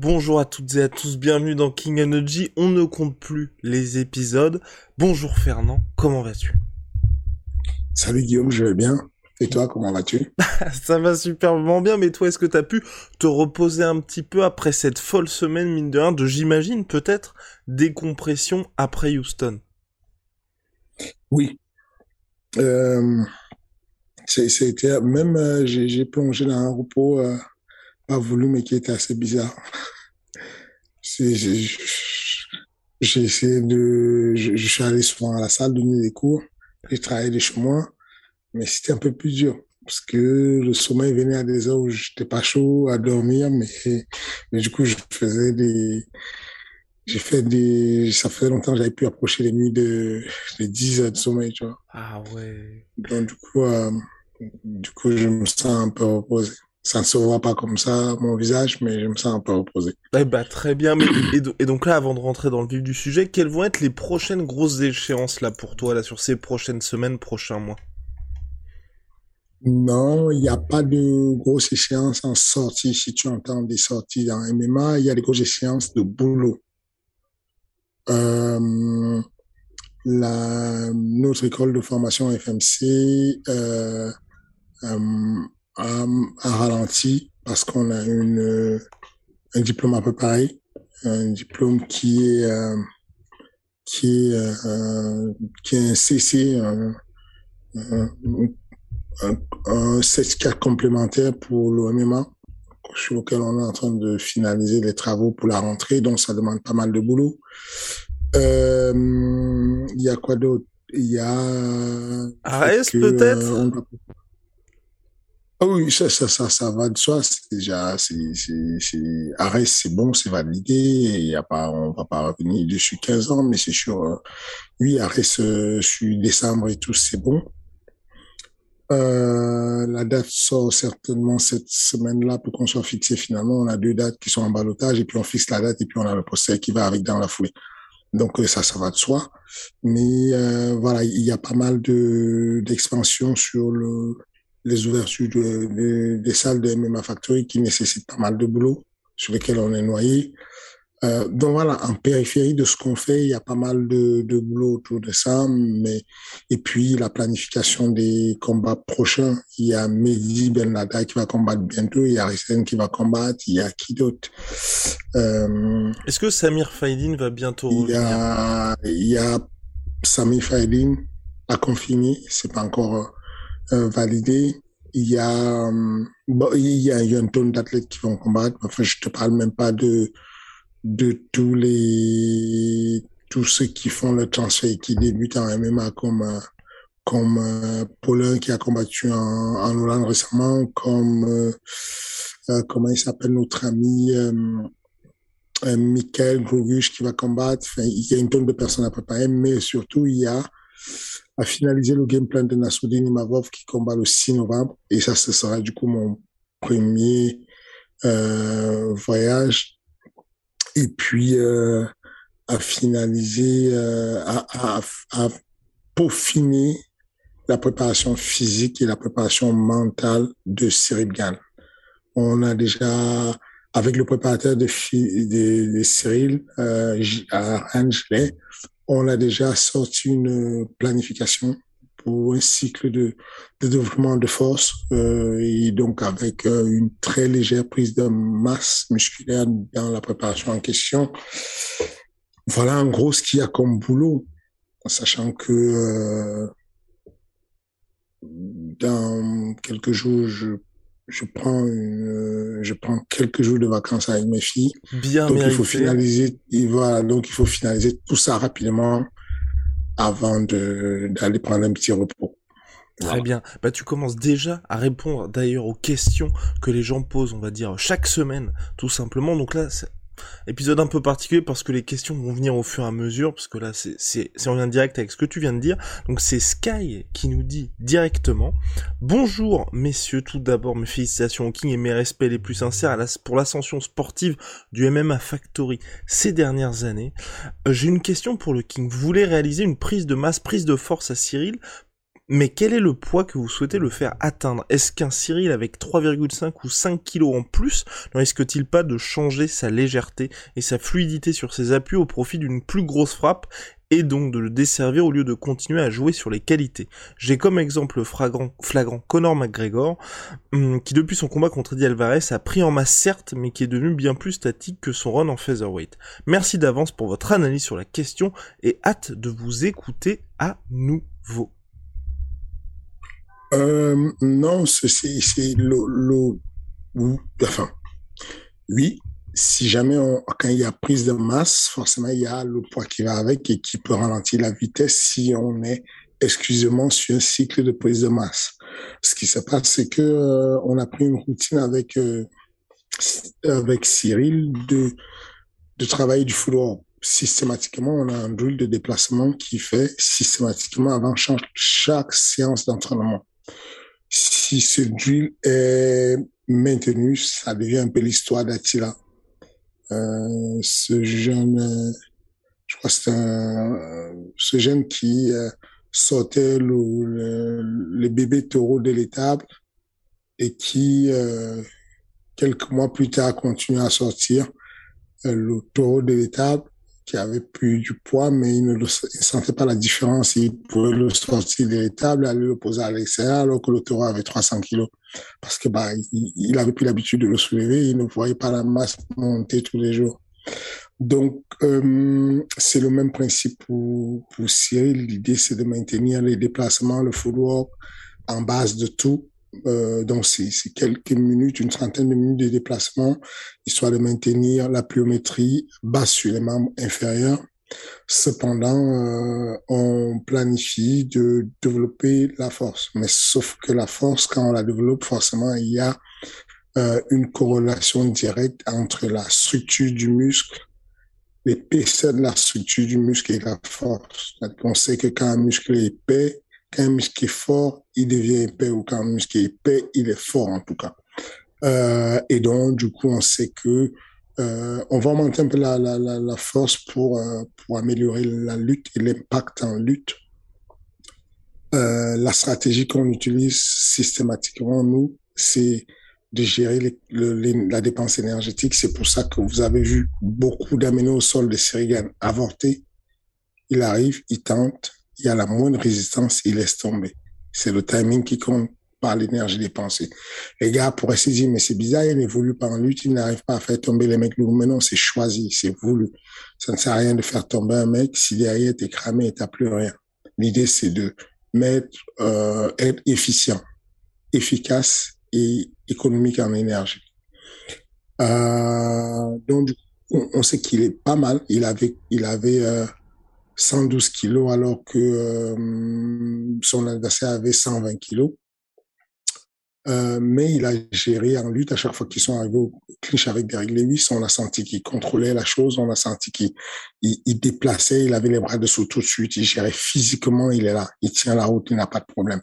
Bonjour à toutes et à tous, bienvenue dans King Energy. On ne compte plus les épisodes. Bonjour Fernand, comment vas-tu? Salut Guillaume, je vais bien. Et toi, comment vas-tu? Ça va superbement bien, mais toi, est-ce que t'as pu te reposer un petit peu après cette folle semaine, mine de rien, de, j'imagine, peut-être, décompression après Houston? Oui. Euh, C'était même, euh, j'ai plongé dans un repos euh, pas voulu, mais qui était assez bizarre. J'ai essayé de... Je, je, suis allé souvent à la salle donner des cours. J'ai travaillé de chez moi, mais c'était un peu plus dur parce que le sommeil venait à des heures où j'étais pas chaud à dormir, mais, mais du coup, je faisais des... J'ai fait des... Ça fait longtemps que j'avais pu approcher les nuits de, de 10 heures de sommeil, tu vois. Ah ouais. Donc, du coup, euh, du coup, je me sens un peu reposé ça ne se voit pas comme ça mon visage, mais je me sens un peu reposé. Eh bah très bien. Mais, et, donc là, avant de rentrer dans le vif du sujet, quelles vont être les prochaines grosses échéances là pour toi là sur ces prochaines semaines, prochains mois? Non, il n'y a pas de grosses échéances en sortie. Si tu entends des sorties dans MMA, il y a des grosses échéances de boulot. Euh, la notre école de formation FMC. Euh, euh, a ralenti parce qu'on a une, un diplôme un peu pareil, un diplôme qui est, euh, qui est, euh, qui est un CC, un, un, un, un certificat complémentaire pour l'OMMA sur lequel on est en train de finaliser les travaux pour la rentrée, donc ça demande pas mal de boulot. Euh, il y a quoi d'autre? Il y a... AS peut-être? euh, ah oui, ça, ça, ça, ça va de soi. C'est déjà, c'est, c'est, c'est, bon, c'est validé. Il y a pas, on va pas revenir dessus 15 ans, mais c'est sûr. Euh, oui, arrêt sur décembre et tout, c'est bon. Euh, la date sort certainement cette semaine-là pour qu'on soit fixé finalement. On a deux dates qui sont en balotage et puis on fixe la date et puis on a le procès qui va avec dans la foulée. Donc euh, ça, ça va de soi. Mais euh, voilà, il y a pas mal de d'expansion sur le les ouvertures de, des salles de MMA Factory qui nécessitent pas mal de boulot, sur lesquels on est noyé. Euh, donc voilà, en périphérie de ce qu'on fait, il y a pas mal de, de boulot autour de ça. Mais et puis la planification des combats prochains. Il y a Mehdi Ben Lada qui va combattre bientôt. Il y a Risen qui va combattre. Il y a qui d'autre? Euh, Est-ce que Samir Faidin va bientôt revenir Il y a, il y a Samir Faidin à confirmer. C'est pas encore euh, validé. Il y a, euh, il y a, il y une tonne d'athlètes qui vont combattre. Enfin, je te parle même pas de, de tous les, tous ceux qui font le transfert et qui débutent en MMA comme, euh, comme euh, Paulin qui a combattu en, en Hollande récemment, comme, euh, euh, comment il s'appelle notre ami, euh, Michael Groguch qui va combattre. Enfin, il y a une tonne de personnes à préparer, mais surtout, il y a à finaliser le game plan de Nassoudine Imavov qui combat le 6 novembre. Et ça, ce sera du coup mon premier euh, voyage. Et puis, euh, à finaliser, euh, à, à, à peaufiner la préparation physique et la préparation mentale de Cyril Gann. On a déjà, avec le préparateur de, Cyril, euh, Angelet, on a déjà sorti une planification pour un cycle de, de développement de force euh, et donc avec euh, une très légère prise de masse musculaire dans la préparation en question. Voilà en gros ce qu'il y a comme boulot, sachant que euh, dans quelques jours, je je prends une, je prends quelques jours de vacances avec mes filles. Bien donc mérité. il faut finaliser, voilà, donc il faut finaliser tout ça rapidement avant de d'aller prendre un petit repos. Très bien. Bah, tu commences déjà à répondre d'ailleurs aux questions que les gens posent, on va dire, chaque semaine, tout simplement. Donc là, c'est épisode un peu particulier parce que les questions vont venir au fur et à mesure, parce que là, c'est, en lien direct avec ce que tu viens de dire. Donc c'est Sky qui nous dit directement, bonjour messieurs, tout d'abord mes félicitations au King et mes respects les plus sincères pour l'ascension sportive du MMA Factory ces dernières années. Euh, J'ai une question pour le King. Vous voulez réaliser une prise de masse, prise de force à Cyril mais quel est le poids que vous souhaitez le faire atteindre? Est-ce qu'un Cyril avec 3,5 ou 5 kilos en plus ne risque-t-il pas de changer sa légèreté et sa fluidité sur ses appuis au profit d'une plus grosse frappe et donc de le desservir au lieu de continuer à jouer sur les qualités? J'ai comme exemple flagrant, flagrant Conor McGregor, hum, qui depuis son combat contre Eddie Alvarez a pris en masse certes, mais qui est devenu bien plus statique que son run en featherweight. Merci d'avance pour votre analyse sur la question et hâte de vous écouter à nouveau. Euh, non, c'est le le enfin oui. Si jamais on, quand il y a prise de masse, forcément il y a le poids qui va avec et qui peut ralentir la vitesse si on est exclusivement sur un cycle de prise de masse. Ce qui se passe, c'est que euh, on a pris une routine avec euh, avec Cyril de de travailler du footwork. Systématiquement, on a un drill de déplacement qui fait systématiquement avant chaque séance d'entraînement. Si ce drill est maintenu, ça devient un peu l'histoire d'Attila. Euh, ce jeune, je crois c'est un, ce jeune qui euh, sortait le, le, le bébé taureau de l'étable et qui, euh, quelques mois plus tard, continue à sortir euh, le taureau de l'étable qui avait plus du poids, mais il ne le, sentait pas la différence. Il pouvait le sortir de l'étable, aller le poser à l'extérieur, alors que le taureau avait 300 kilos. Parce que, bah, il, il avait plus l'habitude de le soulever, il ne voyait pas la masse monter tous les jours. Donc, euh, c'est le même principe pour, pour Cyril. L'idée, c'est de maintenir les déplacements, le footwork en base de tout. Euh, donc, c'est quelques minutes, une trentaine de minutes de déplacement, histoire de maintenir la pliométrie basse sur les membres inférieurs. Cependant, euh, on planifie de développer la force. Mais sauf que la force, quand on la développe, forcément, il y a euh, une corrélation directe entre la structure du muscle, l'épaisseur de la structure du muscle et la force. On sait que quand un muscle est épais, quand un muscle est fort, il devient épais, ou quand un muscle est épais, il est fort en tout cas. Euh, et donc, du coup, on sait que euh, on va augmenter un peu la, la, la, force pour, euh, pour améliorer la lutte et l'impact en lutte. La stratégie qu'on utilise systématiquement, nous, c'est de gérer le, la dépense énergétique. C'est pour ça que vous avez vu beaucoup d'amener au sol de Sirigan avorter. Il arrive, il tente, il y a la moindre résistance, il laisse tomber. C'est le timing qui compte par l'énergie dépensée. Les gars pourraient se dire, mais c'est bizarre, il n'évolue pas en lutte, il n'arrive pas à faire tomber les mecs. Mais non, c'est choisi, c'est voulu. Ça ne sert à rien de faire tomber un mec si derrière t'es cramé et t'as plus rien. L'idée, c'est de mettre, euh, être efficient, efficace et économique en énergie. Euh, donc, on, on sait qu'il est pas mal. Il avait, il avait euh, 112 kilos alors que euh, son adversaire avait 120 kilos. Euh, mais il a géré en lutte à chaque fois qu'ils sont arrivés au clinch avec Derek Lewis. On a senti qu'il contrôlait la chose, on a senti qu'il il, il déplaçait, il avait les bras dessous tout de suite, il gérait physiquement, il est là, il tient la route, il n'a pas de problème.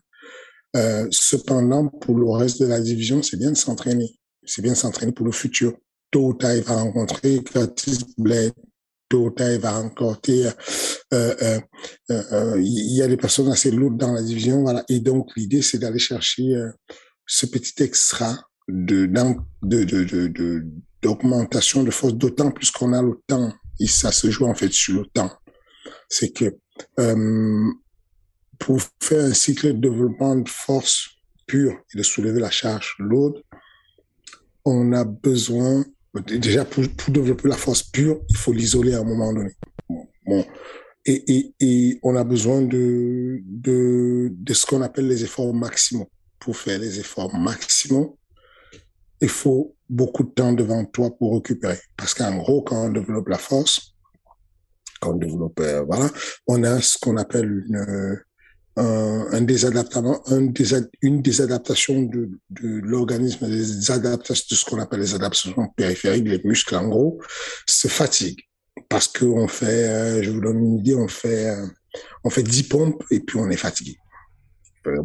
Euh, cependant, pour le reste de la division, c'est bien de s'entraîner. C'est bien de s'entraîner pour le futur. Tôt va rencontrer Curtis Blade. Tôt il va rencontrer... Euh, euh, euh, il y a des personnes assez lourdes dans la division. Voilà. Et donc, l'idée, c'est d'aller chercher ce petit extra de de de de d'augmentation de, de force d'autant plus qu'on a le temps et ça se joue en fait sur le temps c'est que euh, pour faire un cycle de développement de force pure et de soulever la charge lourde on a besoin déjà pour, pour développer la force pure il faut l'isoler à un moment donné bon et, et, et on a besoin de, de, de ce qu'on appelle les efforts maximaux. Pour faire les efforts maximaux, il faut beaucoup de temps devant toi pour récupérer. Parce qu'en gros, quand on développe la force, quand on développe, euh, voilà, on a ce qu'on appelle une, un, un désadaptation, un une désadaptation de, de l'organisme, des adaptations, de ce qu'on appelle les adaptations périphériques, les muscles en gros, se fatiguent parce qu'on fait, euh, je vous donne une idée, on fait, euh, on fait 10 pompes et puis on est fatigué. Euh,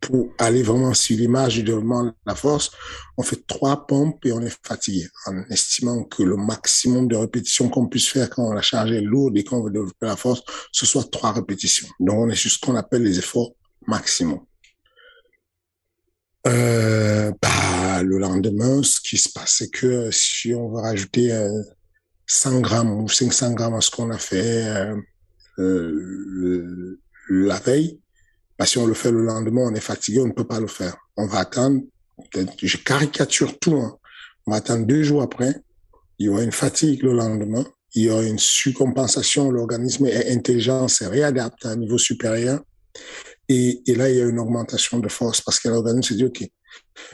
pour, aller vraiment sur l'image du développement de la force, on fait trois pompes et on est fatigué, en estimant que le maximum de répétitions qu'on puisse faire quand la charge est lourde et qu'on veut développer la force, ce soit trois répétitions. Donc on est sur ce qu'on appelle les efforts maximaux. Euh, bah, le lendemain, ce qui se passe, c'est que si on veut rajouter 100 grammes ou 500 grammes à ce qu'on a fait euh, euh, la veille, bah, si on le fait le lendemain, on est fatigué, on ne peut pas le faire. On va attendre, je caricature tout, hein. on va attendre deux jours après, il y aura une fatigue le lendemain, il y aura une surcompensation, l'organisme est intelligent, c'est réadapte à un niveau supérieur, et, là, il y a une augmentation de force parce que l'organisme se dit, OK,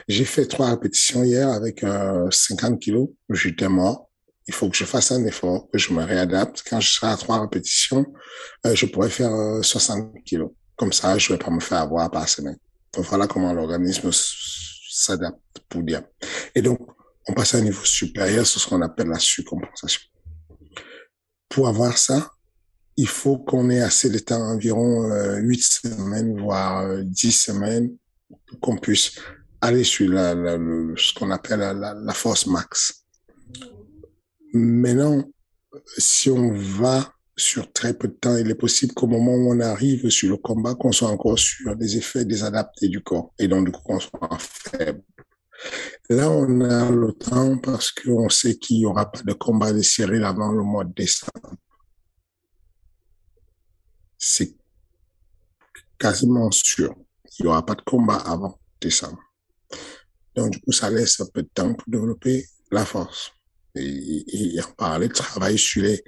j'ai fait trois répétitions hier avec euh, 50 kilos, j'étais mort il faut que je fasse un effort, que je me réadapte. Quand je serai à trois répétitions, euh, je pourrais faire 60 euh, kilos. Comme ça, je vais pas me faire avoir par semaine. Donc voilà comment l'organisme s'adapte pour dire. Et donc, on passe à un niveau supérieur, c'est ce qu'on appelle la surcompensation. Pour avoir ça, il faut qu'on ait assez de temps, environ euh, 8 semaines, voire 10 euh, semaines, qu'on puisse aller sur la, ce qu'on appelle la, la force max. Maintenant, si on va sur très peu de temps, il est possible qu'au moment où on arrive sur le combat, qu'on soit encore sur des effets désadaptés du corps et donc du coup qu'on soit faible. Là, on a le temps parce qu'on sait qu'il n'y aura pas de combat de Cyril avant le mois de décembre. C'est quasiment sûr. Il n'y aura pas de combat avant décembre. Donc, du coup, ça laisse un peu de temps pour développer la force et, et en parler, travailler sur les,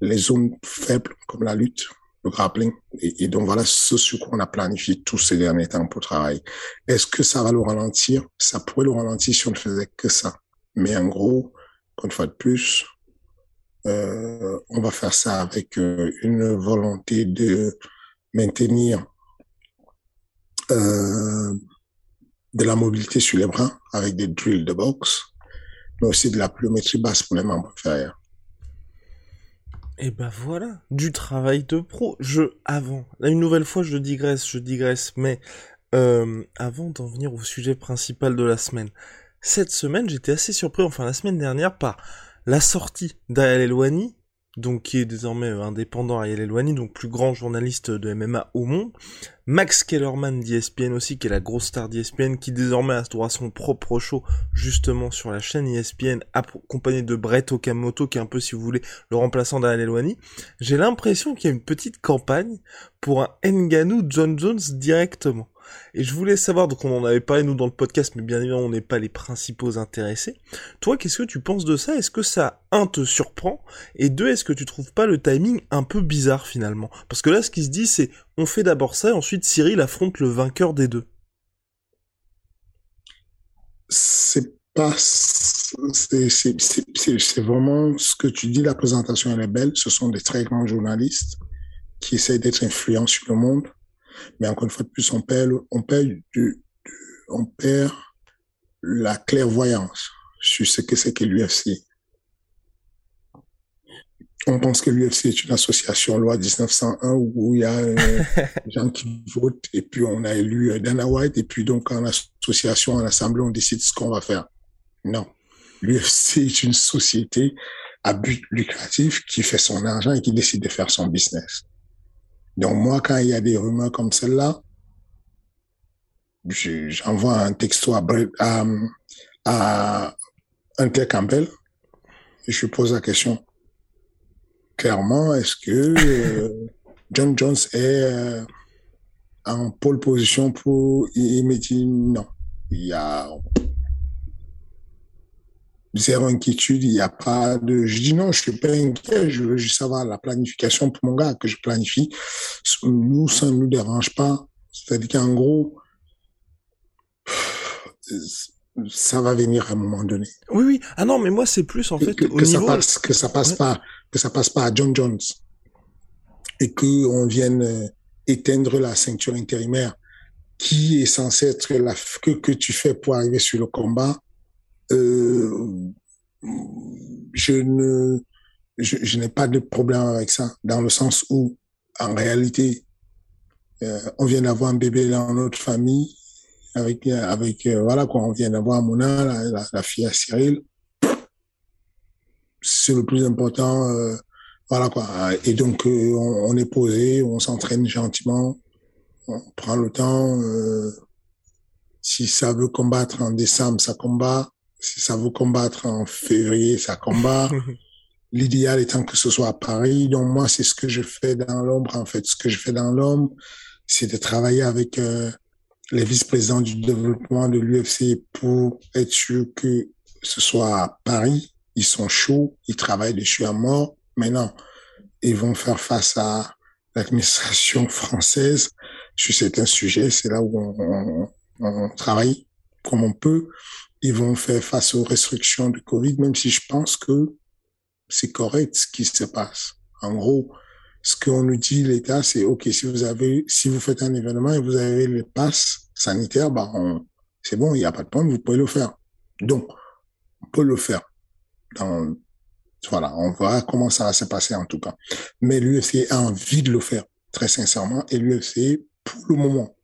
les zones faibles comme la lutte, le grappling. Et, et donc voilà ce sur quoi on a planifié tous ces derniers temps pour travailler. Est-ce que ça va le ralentir? Ça pourrait le ralentir si on ne faisait que ça. Mais en gros, une fois de plus, euh, on va faire ça avec euh, une volonté de maintenir euh, de la mobilité sur les bras avec des drills de boxe mais aussi de la pliométrie basse pour les membres inférieurs. Et ben voilà, du travail de pro. Je, avant, là une nouvelle fois je digresse, je digresse, mais euh, avant d'en venir au sujet principal de la semaine, cette semaine j'étais assez surpris, enfin la semaine dernière, par la sortie d'Ael Elouani, donc qui est désormais euh, indépendant à Elouani, donc plus grand journaliste de MMA au monde. Max Kellerman d'ESPN aussi, qui est la grosse star d'ESPN, qui désormais a droit son propre show, justement sur la chaîne ESPN, accompagné de Brett Okamoto, qui est un peu, si vous voulez, le remplaçant d'Al Elouani. J'ai l'impression qu'il y a une petite campagne pour un Nganou John Jones directement. Et je voulais savoir, donc on en avait parlé nous dans le podcast, mais bien évidemment on n'est pas les principaux intéressés. Toi, qu'est-ce que tu penses de ça? Est-ce que ça, un, te surprend? Et deux, est-ce que tu trouves pas le timing un peu bizarre finalement? Parce que là, ce qui se dit, c'est on fait d'abord ça, et ensuite Cyril affronte le vainqueur des deux. C'est pas... C'est vraiment ce que tu dis, la présentation elle est belle. Ce sont des très grands journalistes qui essayent d'être influents sur le monde mais encore une fois de plus, on perd, on perd, du, on perd la clairvoyance sur ce que c'est que l'UFC. On pense que l'UFC est une association loi 1901 où il y a euh, des gens qui votent et puis on a élu euh, Dana White et puis donc en association, en assemblée, on décide ce qu'on va faire. Non. L'UFC est une société à but lucratif qui fait son argent et qui décide de faire son business. Donc moi, quand il y a des rumeurs comme celle-là, j'envoie un texto à, à, à Campbell et je pose la question. Clairement, est-ce que euh, John Jones est euh, en pole position pour... Il me dit non. Il a... zéro inquiétude, il n'y a pas de... Je dis non, je suis pas inquiet, je veux juste savoir la planification pour mon gars, que je planifie. Nous, ça ne nous dérange pas. C'est-à-dire qu'en gros, ça va venir à un moment donné. Oui, oui. Ah non, mais moi, c'est plus, en fait, que, au que niveau... ça passe, que ça passe pas, que ça passe pas à John Jones. Et que on vienne euh, éteindre la ceinture intérimaire qui est censée être la, que, que tu fais pour arriver sur le combat. Euh, je ne, je, je n'ai pas de problème avec ça, dans le sens où, en réalité, euh, on vient d'avoir un bébé dans notre famille, avec, avec euh, voilà quoi, on vient d'avoir Mona, la, la, la, fille à Cyril. C'est le plus important, euh, voilà quoi. Et donc, euh, on, on, est posé, on s'entraîne gentiment, on prend le temps. euh, si ça veut combattre en décembre, ça combat. Si ça veut combattre en février, ça combat. L'idéal étant que ce soit à Paris. Donc moi, c'est ce que je fais dans l'ombre. En fait, ce que je fais dans l'ombre, c'est de travailler avec euh, les vice-présidents du développement de l'UFC pour être sûr que ce soit à Paris. Ils sont chauds, ils travaillent dessus à mort. Maintenant, ils vont faire face à l'administration française sur certains sujets. C'est là où on, on, on, travaille comme on peut. Ils vont faire face aux restrictions de Covid, même si je pense que c'est correct ce qui se passe. En gros, ce qu'on nous dit l'État, c'est OK, si vous avez, si vous faites un événement et vous avez le pass sanitaire, bah, c'est bon, il n'y a pas de problème, vous pouvez le faire. Donc, on peut le faire. Dans, voilà, on verra comment ça va se passer en tout cas. Mais l'UFC a envie de le faire, très sincèrement, et l'UFC, pour le moment,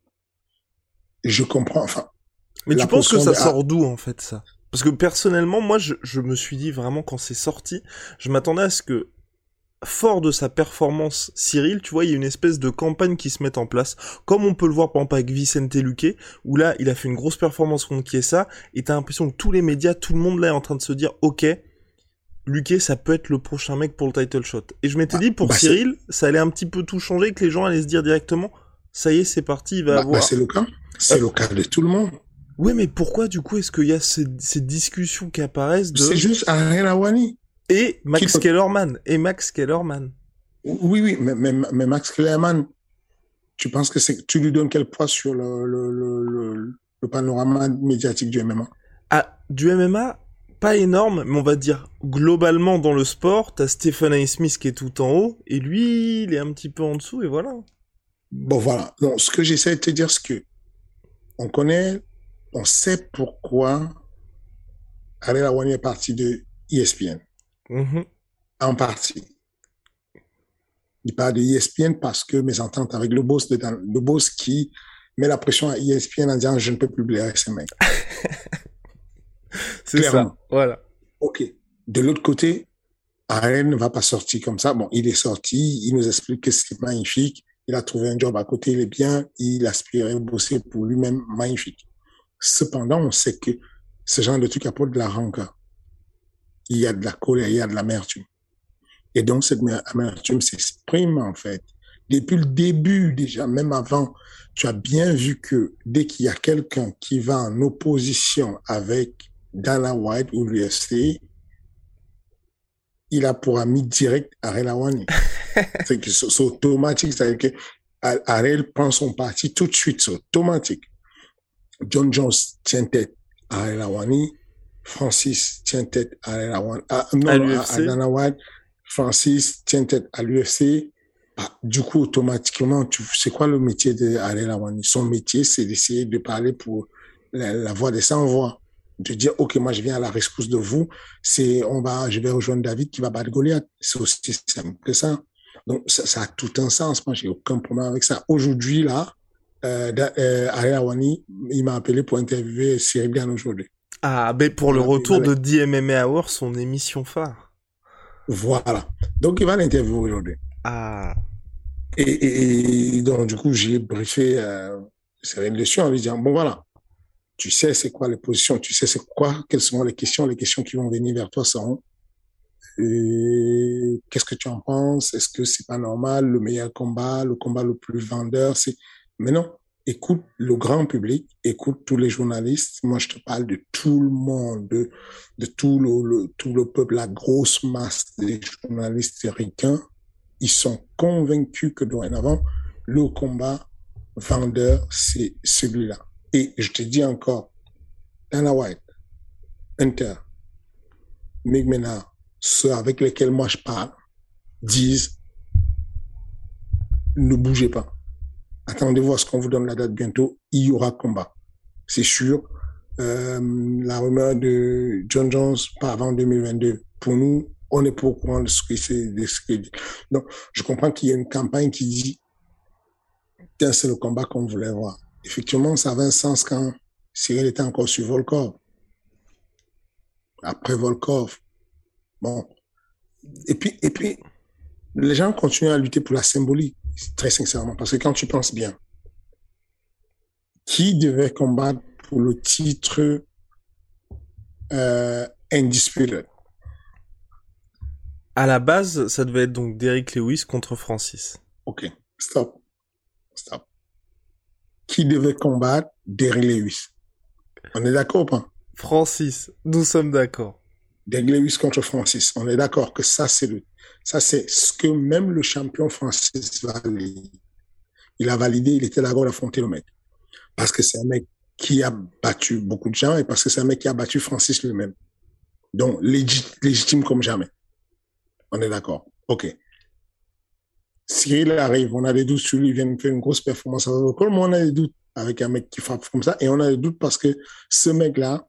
je comprends, enfin. Mais tu penses que ça de... sort d'où, en fait, ça? Parce que personnellement, moi, je, je me suis dit vraiment quand c'est sorti, je m'attendais à ce que fort de sa performance Cyril, tu vois, il y a une espèce de campagne qui se met en place, comme on peut le voir par exemple avec Vicente Luque, où là, il a fait une grosse performance contre Chiesa, et t'as l'impression que tous les médias, tout le monde là est en train de se dire, ok, Luque, ça peut être le prochain mec pour le title shot. Et je m'étais ah, dit, pour bah Cyril, ça allait un petit peu tout changer, que les gens allaient se dire directement, ça y est, c'est parti, il va bah, avoir... Bah c'est le cas, c'est euh... le cas de tout le monde. Ouais, mais pourquoi du coup est-ce qu'il y a ces, ces discussions qui apparaissent de... C'est juste Ariel Awani. Et Max. Kellerman. Et Max Kellerman? Oui, oui, mais, mais, mais Max Kellerman, tu penses que c'est tu lui donnes quel poids sur le, le, le, le, panorama médiatique du MMA Ah, du MMA, pas énorme, mais on va dire globalement dans le sport, t'as Stephen A. Smith qui est tout en haut, et lui, il est un petit peu en dessous, et voilà. Bon, voilà. Donc, ce que j'essaie de te dire, c'est que on connaît, on sait pourquoi Ariel Awani est parti de ESPN. Mmh. En partie. Il parle de ESPN parce que mes ententes avec le boss, de, le boss qui met la pression à ESPN en disant je ne peux plus blairer ces mecs. C'est ça, voilà. Ok. De l'autre côté, Aren ne va pas sortir comme ça. Bon, il est sorti, il nous explique que c'est magnifique, il a trouvé un job à côté, il est bien, il aspirait à bosser pour lui-même, magnifique. Cependant, on sait que ce genre de truc apporte de la rancœur il y a de la colère, il y a de l'amertume. Et donc, cette amertume s'exprime, en fait. Depuis le début, déjà, même avant, tu as bien vu que dès qu'il y a quelqu'un qui va en opposition avec Dana White ou l'UFC, il a pour ami direct Ariel Awani. c'est que c'est automatique, c'est-à-dire que Ariel prend son parti tout de suite, c'est automatique. John Jones tient tête à Awani, Francis tient tête à, à, à, non, à, à White, Francis tient tête à l'UFC. Bah, du coup, automatiquement, tu, c'est quoi le métier de Awani? Son métier, c'est d'essayer de parler pour la, la voix des sans-voix. De dire, OK, moi, je viens à la rescousse de vous. C'est, on va, je vais rejoindre David qui va battre Goliath. C'est aussi simple que ça. Donc, ça, ça a tout un sens. Moi, j'ai aucun problème avec ça. Aujourd'hui, là, euh, euh, Ariel Awani, il m'a appelé pour interviewer Cyril Gann aujourd'hui. Ah, mais pour le retour de DMMA Hour, son émission phare. Voilà. Donc, il va l'interviewer aujourd'hui. Ah. Et, et, et, donc, du coup, j'ai briefé euh, Cyril dessus en lui disant, bon, voilà, tu sais c'est quoi les positions, tu sais c'est quoi, quelles sont les questions, les questions qui vont venir vers toi seront euh, qu'est-ce que tu en penses? Est-ce que c'est pas normal? Le meilleur combat, le combat le plus vendeur, c'est. Mais non, écoute le grand public, écoute tous les journalistes. Moi, je te parle de tout le monde, de, de tout le, tout le peuple, la grosse masse des journalistes ricains. Ils sont convaincus que dorénavant, le combat vendeur, c'est celui-là. Et je te dis encore, Dana White, Hunter, Mick ceux avec lesquels moi je parle, disent, ne bougez pas attendez voir ce qu'on vous donne la date bientôt, il y aura combat. C'est sûr. Euh, la rumeur de John Jones pas avant 2022. Pour nous, on est pour courant de ce de ce dit. Donc, je comprends qu'il y a une campagne qui dit, c'est le combat qu'on voulait voir. Effectivement, ça avait un sens quand Cyril était encore sur Volkov. Après Volkov. Bon. Et puis, et puis, les gens continuent à lutter pour la symbolique très sincèrement, parce que quand tu penses bien, qui devait combattre pour le titre euh, Undisputed À la base, ça devait être donc Derrick Lewis contre Francis. Ok, stop. Stop. Qui devait combattre Derrick Lewis? On est d'accord ou pas? Francis, nous sommes d'accord. Derrick Lewis contre Francis, on est d'accord que ça, c'est le ça, c'est ce que même le champion Francis valide. Il a validé, il était d'accord d'affronter le mec. Parce que c'est un mec qui a battu beaucoup de gens et parce que c'est un mec qui a battu Francis lui-même. Donc, légitime comme jamais. On est d'accord. OK. S'il arrive, on a des doutes sur lui, il vient de faire une grosse performance avec mais on a des doutes avec un mec qui frappe comme ça. Et on a des doutes parce que ce mec-là,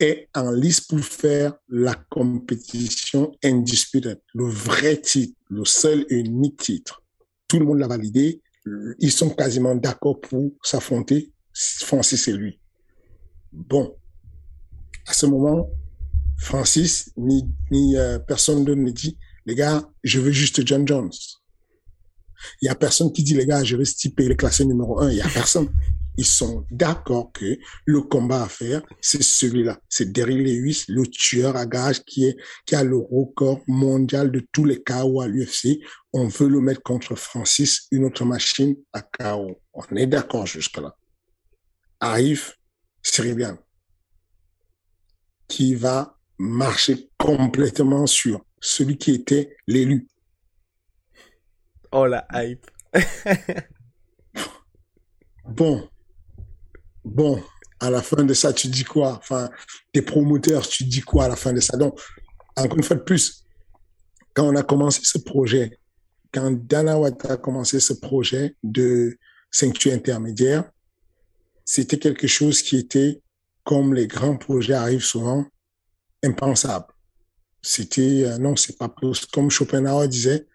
est en lice pour faire la compétition indiscutable, le vrai titre, le seul et unique titre. Tout le monde l'a validé. Ils sont quasiment d'accord pour s'affronter. Francis et lui. Bon. À ce moment, Francis, ni, ni euh, personne d'autre ne dit, les gars, je veux juste John Jones. Il y a personne qui dit, les gars, je veux stiper le classé numéro un. Il y a personne ils sont d'accord que le combat à faire, c'est celui-là. C'est Derrick Lewis, le tueur à gage qui est, qui a le record mondial de tous les KO à l'UFC. On veut le mettre contre Francis, une autre machine à KO. On est d'accord jusque-là. Arrive Cyrilian, qui va marcher complètement sur celui qui était l'élu. Oh la hype. bon, bon, à la fin de ça, tu dis quoi? Enfin, tes promoteurs, tu dis quoi à la fin de ça? Donc, encore une fois de plus, quand on a commencé ce projet, quand Dana White a commencé ce projet de sanctuaire intermédiaire, c'était quelque chose qui était, comme les grands projets arrivent souvent, impensable. C'était, euh, non, c'est pas comme Schopenhauer disait,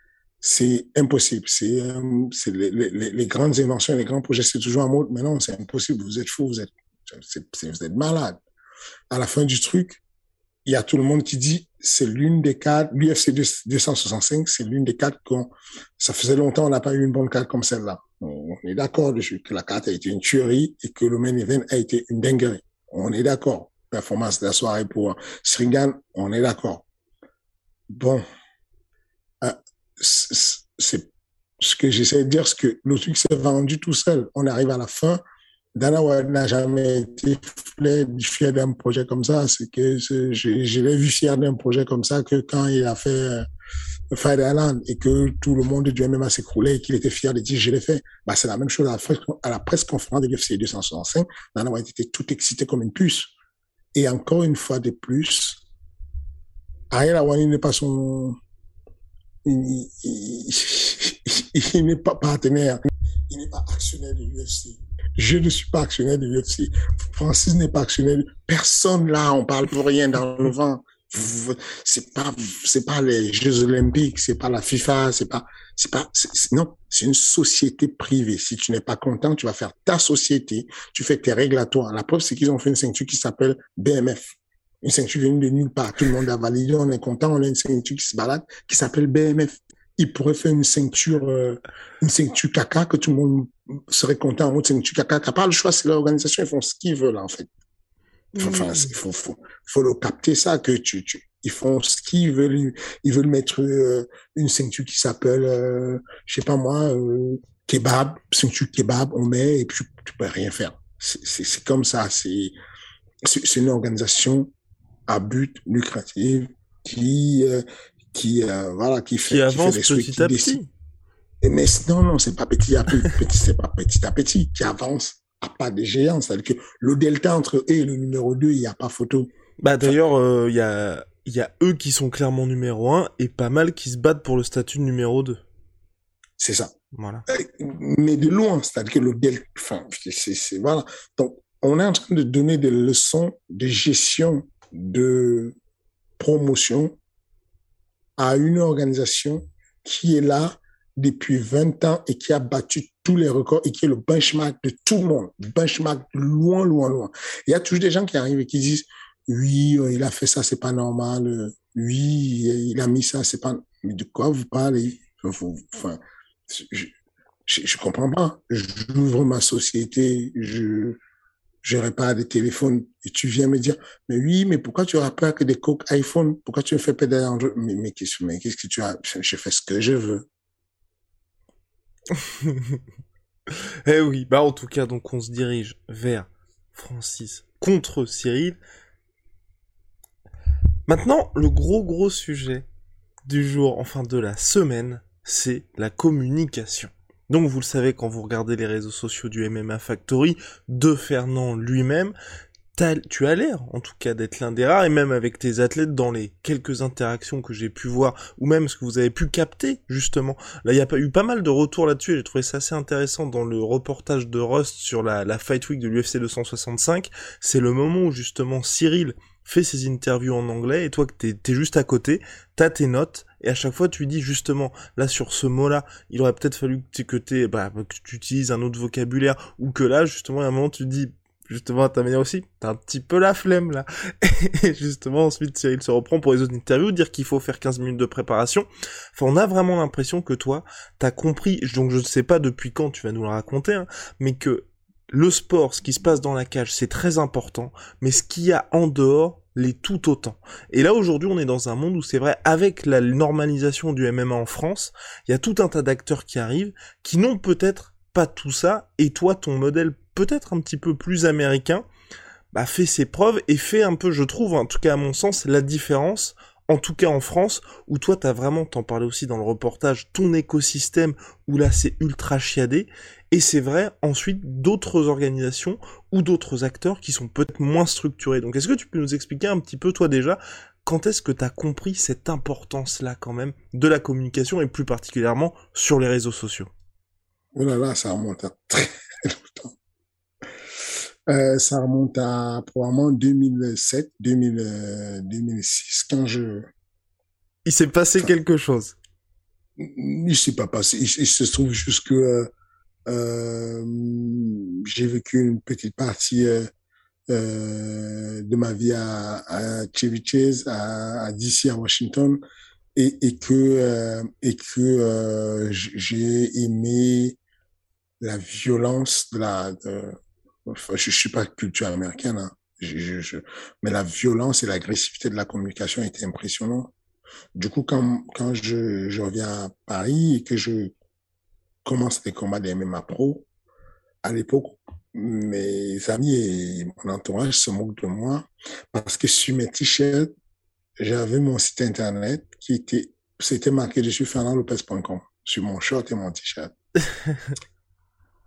c'est impossible. C'est euh, les, les, les, grandes inventions, les grands projets, c'est toujours un mot. Mais non, c'est impossible. Vous êtes fou, vous êtes, vous êtes malade. À la fin du truc, il y a tout le monde qui dit c'est l'une des cartes, l'UFC 265, c'est l'une des cartes qu'on, ça faisait longtemps on n'a pas eu une bonne carte comme celle-là. On est d'accord que la carte a été une tuerie et que le main event a été une dinguerie. On est d'accord. Performance de la soirée pour Sringan, on est d'accord. Bon, c'est ce que j'essaie de dire, c'est que le truc s'est vendu tout seul. On arrive à la fin. Dana n'a jamais été fier d'un projet comme ça. C'est que je, l'ai vu fier d'un projet comme ça que quand il a fait euh, Fight Island et que tout le monde du MMA s'écroulait et qu'il était fier de dire je l'ai fait. Bah, c'est la même chose à la, à la presse conférence de l'UFC 265. Dana White était tout excité comme une puce. Et encore une fois de plus, Ariel Awani n'est pas son, il, n'est pas partenaire, il n'est pas actionnaire de l'UFC. Je ne suis pas actionnaire de l'UFC. Francis n'est pas actionnaire. De... Personne là, on parle pour rien dans le vent. C'est pas, c'est pas les Jeux Olympiques, c'est pas la FIFA, c'est pas, c'est pas, non, c'est une société privée. Si tu n'es pas content, tu vas faire ta société, tu fais tes règles à toi. La preuve, c'est qu'ils ont fait une ceinture qui s'appelle BMF une ceinture venue de nulle part. Tout le monde a validé, on est content, on a une ceinture qui se balade, qui s'appelle BMF. Il pourrait faire une ceinture, euh, une ceinture caca que tout le monde serait content. Une ceinture caca, qui pas le choix, c'est l'organisation, ils font ce qu'ils veulent, en fait. Enfin, mm. il faut, faut, faut le capter ça, que tu, tu, ils font ce qu'ils veulent. Ils veulent mettre euh, une ceinture qui s'appelle, euh, je sais pas moi, euh, kebab, ceinture kebab, on met et puis tu peux rien faire. C'est comme ça. C'est une organisation à but lucratif qui euh, qui euh, voilà qui fait qui avance petit à petit. Mais non non c'est pas petit à petit c'est pas petit à petit qui avance à pas de géants. C'est-à-dire que le delta entre eux et le numéro 2, il n'y a pas photo. Bah d'ailleurs, euh, il y a il y a eux qui sont clairement numéro 1 et pas mal qui se battent pour le statut de numéro 2. C'est ça. Voilà. Mais de loin, c'est-à-dire que le delta, enfin, c'est, voilà. Donc, on est en train de donner des leçons de gestion de promotion à une organisation qui est là depuis 20 ans et qui a battu tous les records et qui est le benchmark de tout le monde. Benchmark loin, loin, loin. Il y a toujours des gens qui arrivent et qui disent, oui, euh, il a fait ça, c'est pas normal. Oui, il a mis ça, c'est pas, mais de quoi vous parlez? Enfin, je, je, je comprends pas. J'ouvre ma société, je, je répare des téléphones et tu viens me dire, mais oui, mais pourquoi tu répares que des coques iPhone? Pourquoi tu me fais pédaler Android? Mais, mais qu'est-ce que tu as? Je fais ce que je veux. eh oui, bah en tout cas, donc on se dirige vers Francis contre Cyril. Maintenant, le gros gros sujet du jour, enfin de la semaine, c'est la communication. Donc vous le savez quand vous regardez les réseaux sociaux du MMA Factory, de Fernand lui-même, tu as l'air, en tout cas, d'être l'un des rares, et même avec tes athlètes, dans les quelques interactions que j'ai pu voir, ou même ce que vous avez pu capter, justement. Là, il y a eu pas mal de retours là-dessus, et j'ai trouvé ça assez intéressant dans le reportage de Rust sur la, la Fight Week de l'UFC 265. C'est le moment où, justement, Cyril fait ses interviews en anglais, et toi, que t'es es juste à côté, t'as tes notes, et à chaque fois, tu dis, justement, là, sur ce mot-là, il aurait peut-être fallu que, que, bah, que tu utilises un autre vocabulaire, ou que là, justement, à un moment, tu dis, justement à ta manière aussi, t'as un petit peu la flemme là. Et justement ensuite Cyril se reprend pour les autres interviews, dire qu'il faut faire 15 minutes de préparation. Enfin on a vraiment l'impression que toi, t'as compris, donc je ne sais pas depuis quand tu vas nous le raconter, hein, mais que le sport, ce qui se passe dans la cage, c'est très important, mais ce qu'il y a en dehors, l'est tout autant. Et là aujourd'hui on est dans un monde où c'est vrai, avec la normalisation du MMA en France, il y a tout un tas d'acteurs qui arrivent, qui n'ont peut-être pas tout ça, et toi ton modèle peut-être un petit peu plus américain, bah, fait ses preuves et fait un peu, je trouve, en tout cas à mon sens, la différence, en tout cas en France, où toi t'as vraiment, t'en parlais aussi dans le reportage, ton écosystème, où là c'est ultra chiadé, et c'est vrai, ensuite, d'autres organisations ou d'autres acteurs qui sont peut-être moins structurés. Donc est-ce que tu peux nous expliquer un petit peu, toi déjà, quand est-ce que tu as compris cette importance-là quand même de la communication et plus particulièrement sur les réseaux sociaux? Oh là là, ça remonte à très longtemps. Euh, ça remonte à probablement 2007, 2000, 2006, quand je... Il s'est passé quelque chose. Il s'est pas passé. Il, se trouve juste que euh, euh, j'ai vécu une petite partie euh, euh de ma vie à, à Chevy à, à DC, à Washington, et, et que euh, et que j'ai aimé la violence de la de, Enfin, je, suis pas culture américaine, hein. je, je, mais la violence et l'agressivité de la communication étaient impressionnantes. Du coup, quand, quand je, je reviens à Paris et que je commence les combats des MMA Pro, à l'époque, mes amis et mon entourage se moquent de moi parce que sur mes t-shirts, j'avais mon site internet qui était, c'était marqué dessus fernandlopez.com sur mon short et mon t-shirt.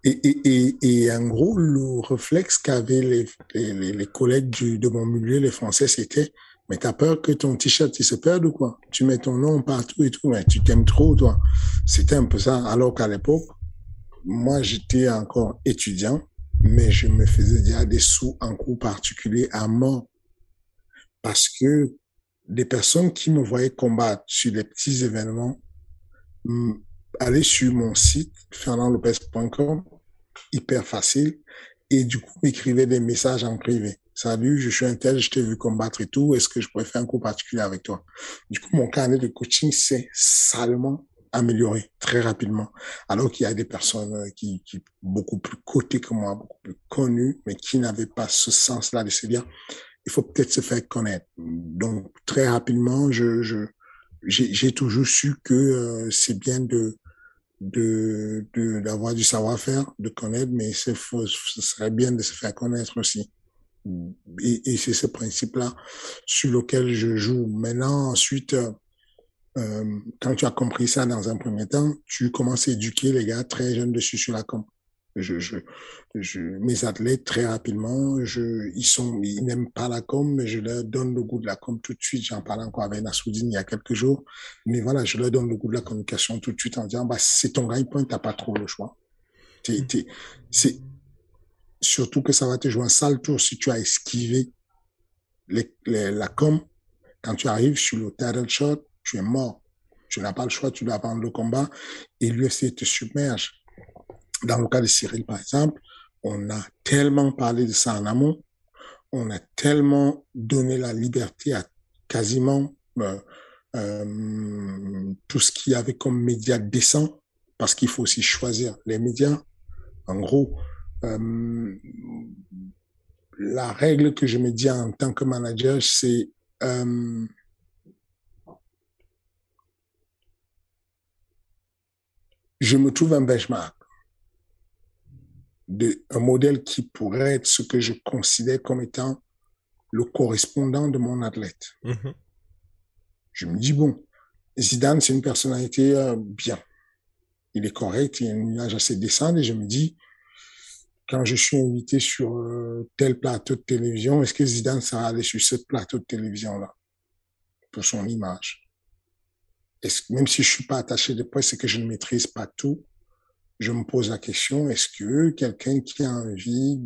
Et, et, et, et, en gros, le réflexe qu'avaient les, les, les, collègues du, de mon milieu, les Français, c'était mais t'as peur que ton t-shirt il se perde ou quoi? Tu mets ton nom partout et tout, mais tu t'aimes trop, toi. C'était un peu ça. Alors qu'à l'époque, moi, j'étais encore étudiant, mais je me faisais déjà des sous en cours particulier à mort. Parce que les personnes qui me voyaient combattre sur les petits événements allaient sur mon site, fernandlopez.com, hyper facile. Et du coup, m'écrivait des messages en privé. Salut, je suis un tel, je t'ai vu combattre et tout. Est-ce que je pourrais faire un cours particulier avec toi? Du coup, mon carnet de coaching s'est salement amélioré très rapidement. Alors qu'il y a des personnes euh, qui, qui beaucoup plus cotées que moi, beaucoup plus connues, mais qui n'avaient pas ce sens-là de se dire, il faut peut-être se faire connaître. Donc, très rapidement, je, je, j'ai toujours su que euh, c'est bien de de d'avoir du savoir-faire, de connaître, mais c'est ce serait bien de se faire connaître aussi. Et, et c'est ce principe-là sur lequel je joue. Maintenant, ensuite, euh, quand tu as compris ça dans un premier temps, tu commences à éduquer les gars très jeunes dessus sur la com. Je, je, je, mes athlètes, très rapidement, je, ils sont, ils n'aiment pas la com, mais je leur donne le goût de la com tout de suite. J'en parlais encore avec Nassoudine il y a quelques jours. Mais voilà, je leur donne le goût de la communication tout de suite en disant, bah, c'est ton gagne point, t'as pas trop le choix. c'est, surtout que ça va te jouer un sale tour si tu as esquivé la com. Quand tu arrives sur le title shot, tu es mort. Tu n'as pas le choix, tu dois prendre le combat et l'UFC te submerge. Dans le cas de Cyril, par exemple, on a tellement parlé de ça en amont, on a tellement donné la liberté à quasiment euh, euh, tout ce qu'il y avait comme médias décents, parce qu'il faut aussi choisir les médias. En gros, euh, la règle que je me dis en tant que manager, c'est je me trouve un benchmark de un modèle qui pourrait être ce que je considère comme étant le correspondant de mon athlète. Mm-hmm. Je me dis, bon, Zidane, c'est une personnalité euh, bien. Il est correct, il a une image assez décente et je me dis, quand je suis invité sur euh, tel plateau de télévision, est-ce que Zidane sera allé sur ce plateau de télévision-là pour son image? Même si je suis pas attaché de près, c'est que je ne maîtrise pas tout. Je me pose la question, est-ce que quelqu'un qui a envie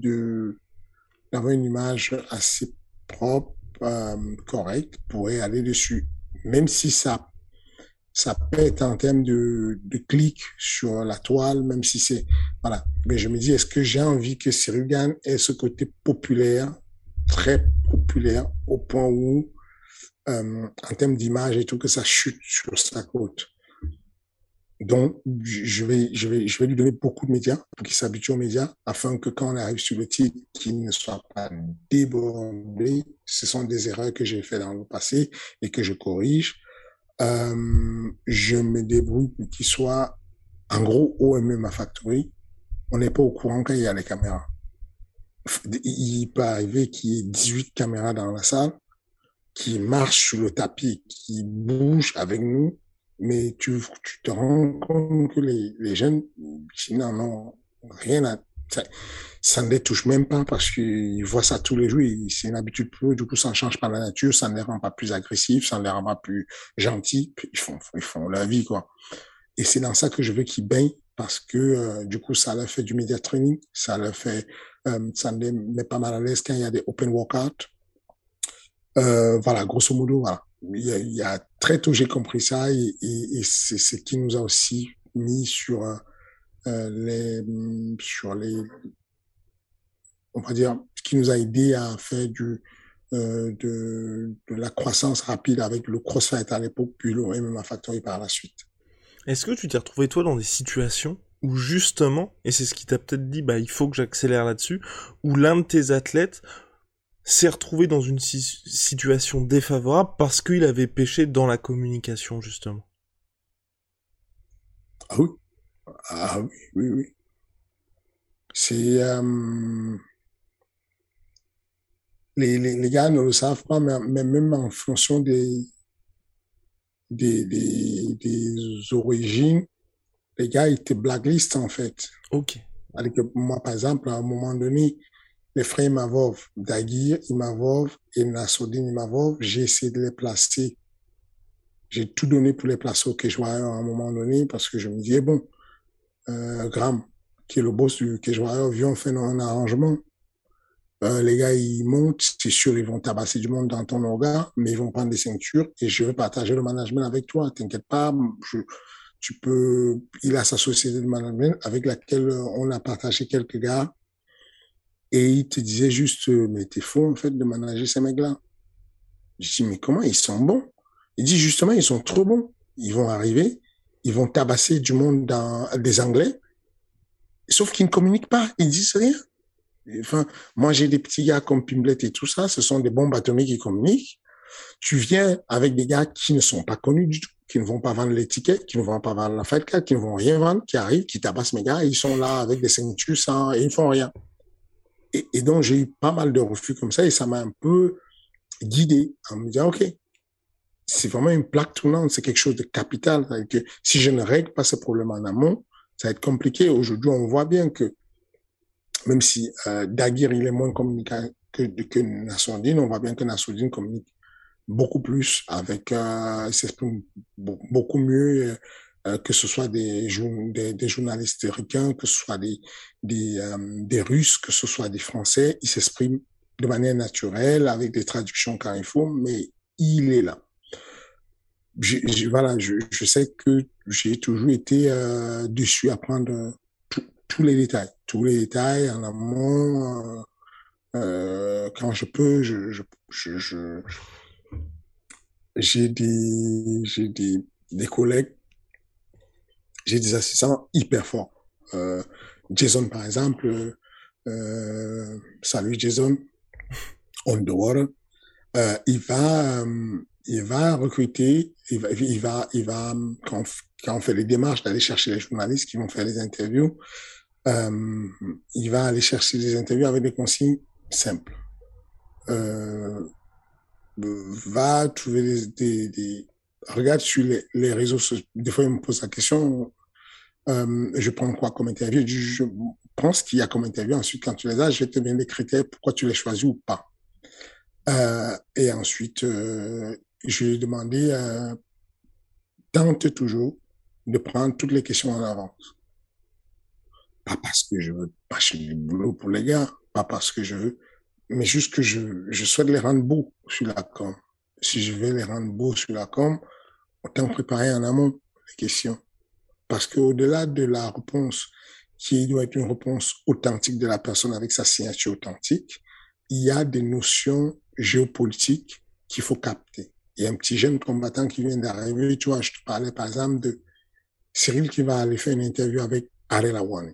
d'avoir une image assez propre, euh, correcte, pourrait aller dessus, même si ça ça pète en termes de, clics sur la toile, même si c'est voilà. Mais je me dis, est-ce que j'ai envie que Sirugan ait ce côté populaire, très populaire, au point où euh, en termes d'image et tout, que ça chute sur sa côte? Donc, je vais, je vais, je vais lui donner beaucoup de médias pour qu'il s'habitue aux médias afin que quand on arrive sur le titre, qu'il ne soit pas débordé. Ce sont des erreurs que j'ai fait dans le passé et que je corrige. Euh, je me débrouille pour qu'il soit, en gros, OMM à Factory. On n'est pas au courant quand il y a les caméras. Il peut arriver qu'il y ait 18 caméras dans la salle qui marche sur le tapis, qui bouge avec nous, mais tu, tu te rends compte que les, les jeunes, n'en ont rien à, ça, ne les touche même pas parce qu'ils voient ça tous les jours, c'est une habitude pour eux, du coup ça ne change pas la nature, ça ne les rend pas plus agressifs, ça ne les rend pas plus gentils, ils font, ils leur vie, quoi. Et c'est dans ça que je veux qu'ils baignent parce que euh, du coup ça leur fait du media training, ça leur fait, euh, ça les met pas mal à l'aise quand il y a des open workouts, euh, voilà, grosso modo, voilà. Il y a, très tôt j'ai compris ça. Et, et, c'est ce qui nous a aussi mis sur les sur les on va dire ce qui nous a aidé à faire du euh, de, de la croissance rapide avec le CrossFit à l'époque puis le MMA Factory par la suite. Est-ce que tu t'es retrouvé toi dans des situations où justement, et c'est ce qui t'a peut-être dit, bah il faut que j'accélère là-dessus, où l'un de tes athlètes s'est retrouvé dans une situation défavorable parce qu'il avait péché dans la communication, justement? Ah oui. Ah oui, oui, oui. C'est... Euh... Les, les, les, gars ne le savent pas, mais, même en fonction des, des, des, des origines, les gars étaient blacklist en fait. Ok. Avec moi, par exemple, à un moment donné, les frères Imavov, Dagir Imavov et Nassoudine Imavov, j'ai essayé de les placer. J'ai tout donné pour les placer au Kejwaya à un moment donné parce que je me disais, bon, euh, Graham, qui est le boss du Kejwaya, viens, on fait un arrangement. Euh, les gars, ils montent, c'est sûr, ils vont tabasser du monde dans ton regard, mais ils vont prendre des ceintures et je vais partager le management avec toi. T'inquiète pas, tu peux, il a sa société de management avec laquelle on a partagé quelques gars et il te disait juste, euh, mais t'es fou en fait de manager ces mecs-là. Je dis, mais comment ils sont bons? Il dit justement, ils sont trop bons. Ils vont arriver, ils vont tabasser du monde dans des Anglais, sauf qu'ils ne communiquent pas, ils disent rien. Enfin, moi j'ai des petits gars comme Pimblet et tout ça, ce sont des bombes atomiques qui communiquent. Tu viens avec des gars qui ne sont pas connus du tout. qui ne vont pas vendre les tickets, qui ne vont pas vendre la fête qui ne vont rien vendre, qui arrivent, qui tabassent mes gars, ils sont là avec des ceintures sans, et ils font rien. Et, et donc, j'ai eu pas mal de refus comme ça et ça m'a un peu guidé en me disant, OK, c'est vraiment une plaque tournante, c'est quelque chose de capital. Que si je ne règle pas ce problème en amont, ça va être compliqué. Aujourd'hui, on voit bien que même si euh, Daguerre, il est moins communicant que, que on voit bien que Nassoudine communique beaucoup plus avec, euh, s'exprime beaucoup mieux, euh, que ce soit des, journalistes ricains, que ce soit des, euh, des Russes, que ce soit des Français, il s'exprime de manière naturelle, avec des traductions quand il faut, mais il est là. Je, voilà, je, je, sais que j'ai toujours été euh, dessus à prendre tous les détails, tous les détails en amont. Euh, euh quand je peux, je, je, je, j'ai des, j'ai des, des collègues, j'ai des assistants hyper forts. Euh, Jason, par exemple, euh, salut Jason, on the euh, il va, il va recruter, il va, il va, il va quand, quand on fait les démarches d'aller chercher les journalistes qui vont faire les interviews, euh, il va aller chercher des interviews avec des consignes simples. Euh, va trouver des, des, des, regarde sur les, les, réseaux sociaux. Des fois, il me pose la question, euh, je prends quoi comme interview? Je, je pense qu'il y a comme interview. Ensuite, quand tu les as, je vais te donner les critères, pourquoi tu les choisis ou pas. Euh, et ensuite, euh, je lui ai demandé, euh, tente toujours de prendre toutes les questions en avance. Pas parce que je veux passer du boulot pour les gars, pas parce que je veux, mais juste que je, je souhaite les rendre beaux sur la com. Si je veux les rendre beaux sur la com, autant préparer en amont les questions. Parce qu'au-delà de la réponse qui doit être une réponse authentique de la personne avec sa signature authentique, il y a des notions géopolitiques qu'il faut capter. Il y a un petit jeune combattant qui vient d'arriver, tu vois, je te parlais par exemple de Cyril qui va aller faire une interview avec Ariel Awani.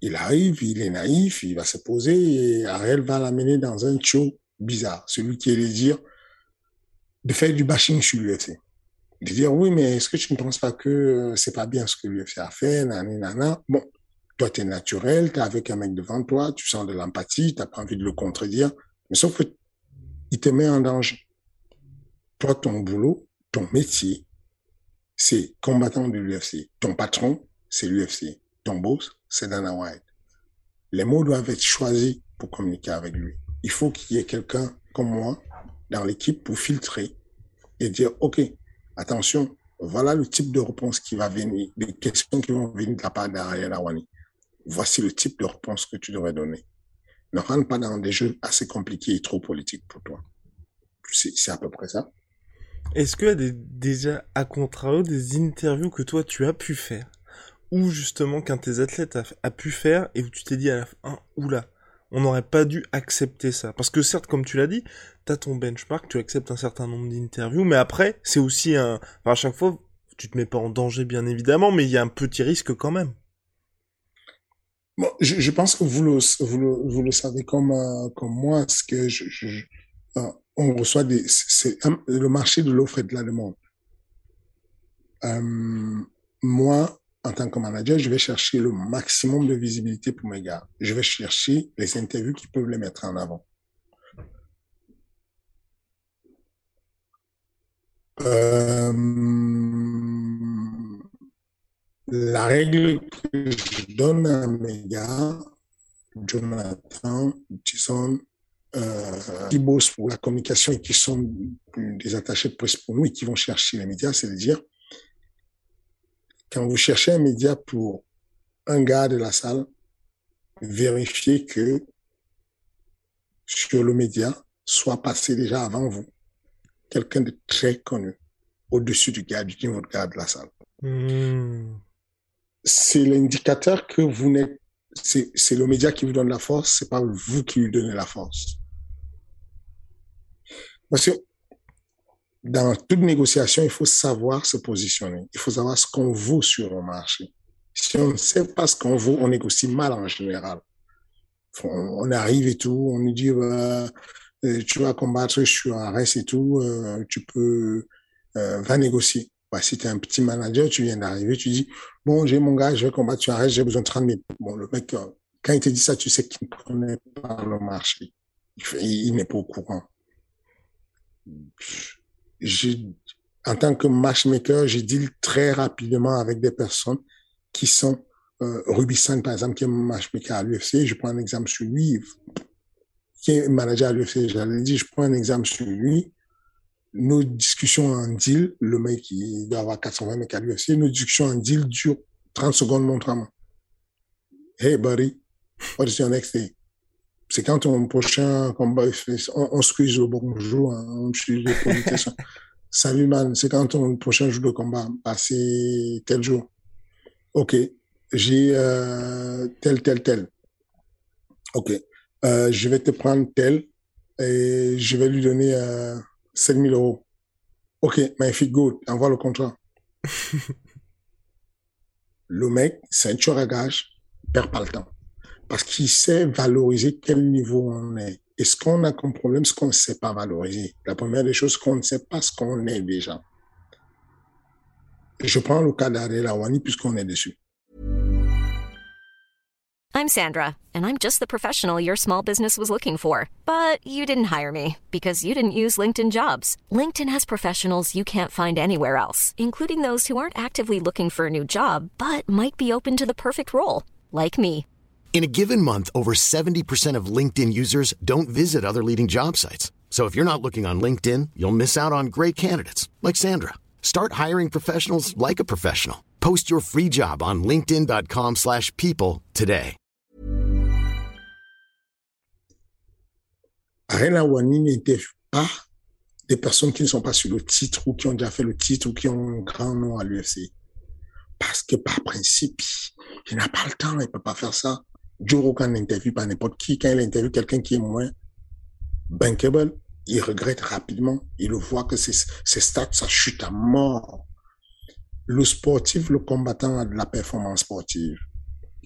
Il arrive, il est naïf, il va se poser et Ariel va l'amener dans un show bizarre, celui qui allait dire de faire du bashing sur l'UFC. De dire oui, mais est-ce que tu ne penses pas que euh, c'est pas bien ce que l'UFC a fait, nanana. Bon, toi, tu es naturel, tu es avec un mec devant toi, tu sens de l'empathie, tu n'as pas envie de le contredire, mais sauf que il te met en danger. Toi, ton boulot, ton métier, c'est combattant de l'UFC. Ton patron, c'est l'UFC. Ton boss, c'est Dana White. Les mots doivent être choisis pour communiquer avec lui. Il faut qu'il y ait quelqu'un comme moi dans l'équipe pour filtrer et dire, OK, attention, voilà le type de réponse qui va venir, des questions qui vont venir de la part d'Ariel Awani. Voici le type de réponse que tu devrais donner. Ne rentre pas dans des jeux assez compliqués et trop politiques pour toi. C'est à peu près ça. Est-ce qu'il y a déjà, à contrario, des interviews que toi tu as pu faire? Ou justement qu'un de tes athlètes a, pu faire et où tu t'es dit à la fin, oula, on n'aurait pas dû accepter ça. Parce que certes, comme tu l'as dit, t'as ton benchmark, tu acceptes un certain nombre d'interviews, mais après, c'est aussi un... Enfin, à chaque fois, tu te mets pas en danger, bien évidemment, mais il y a un petit risque quand même. Je, pense que vous le, savez comme, euh, comme moi, ce que je, on reçoit des, c'est le marché de l'offre et de la demande. Euh, moi, en tant que manager, je vais chercher le maximum de visibilité pour mes gars. Je vais chercher les interviews qui peuvent les mettre en avant. Euh, la règle que je donne à mes gars, Jonathan, Jason, euh, qui bossent pour la communication et qui sont des attachés de presse pour nous et qui vont chercher les médias, c'est de dire, quand vous cherchez un média pour un gars de la salle, vérifiez que sur le média soit passé déjà avant vous quelqu'un de très connu au-dessus du gars, du niveau de gars de la salle. Hmm. C'est l'indicateur que vous n'êtes, c'est le média qui vous donne la force, c'est pas vous qui lui donnez la force. Parce que dans toute négociation, il faut savoir se positionner. Il faut savoir ce qu'on vaut sur un marché. Si on ne sait pas ce qu'on vaut, on négocie mal en général. On, arrive et tout, on nous dit, bah, euh, tu vas combattre sur un reste et tout, euh, tu peux euh, va négocier. Bah, si tu es un petit manager, tu viens d'arriver, tu dis, bon, j'ai mon gars, je vais combattre, tu arrêtes, j'ai besoin de 30 000. Bon, le mec, quand il te dit ça, tu sais qu'il ne connaît pas le marché. Il n'est pas au courant. En tant que matchmaker, j'ai deal très rapidement avec des personnes qui sont euh, par exemple, qui est matchmaker à l'UFC. Je prends un exemple sur lui, qui est manager à l'UFC. J'allais dire, je prends un exemple sur lui. Nos discussions en deal, le mec, il doit avoir 420 mecs à l'UFC. Nos discussions en deal durent 30 secondes montre Hey, buddy, what is your next day? C'est quand ton prochain combat, on, on squeeze le bonjour, hein, on suit les Salut man, c'est quand ton prochain jour de combat? Bah, c'est tel jour? OK, j'ai euh, tel, tel, tel. OK, euh, je vais te prendre tel et je vais lui donner euh, 7000 euros. OK, magnifique, good, envoie le contrat. le mec, ceinture à gage, perd pas le temps. Parce qu'il sait valoriser quel niveau on est. Ce qu'on a comme problème, qu'on ne sait pas valoriser. La première des choses, qu'on ne sait pas ce qu'on est déjà. Je prends le cas d'Ariel Awani puisqu'on est dessus. I'm Sandra, and I'm just the professional your small business was looking for. But you didn't hire me because you didn't use LinkedIn jobs. LinkedIn has professionals you can't find anywhere else, including those who aren't actively looking for a new job but might be open to the perfect role, like me. In a given month, over 70% of LinkedIn users don't visit other leading job sites. So if you're not looking on LinkedIn, you'll miss out on great candidates like Sandra. Start hiring professionals like a professional. Post your free job on linkedin.com/people today. Arena Wani n'interviewe pas des personnes qui ne sont pas sur le titre ou qui ont déjà fait le titre ou qui ont un grand nom à l'UFC. Parce que par principe, il n'a pas le temps, il peut pas faire ça. Joe Rogan n'interviewe pas n'importe qui. Quand il interviewe quelqu'un qui est moins bankable, il regrette rapidement. Il voit que ses, stats, ça chute à mort. Le sportif, le combattant a de la performance sportive.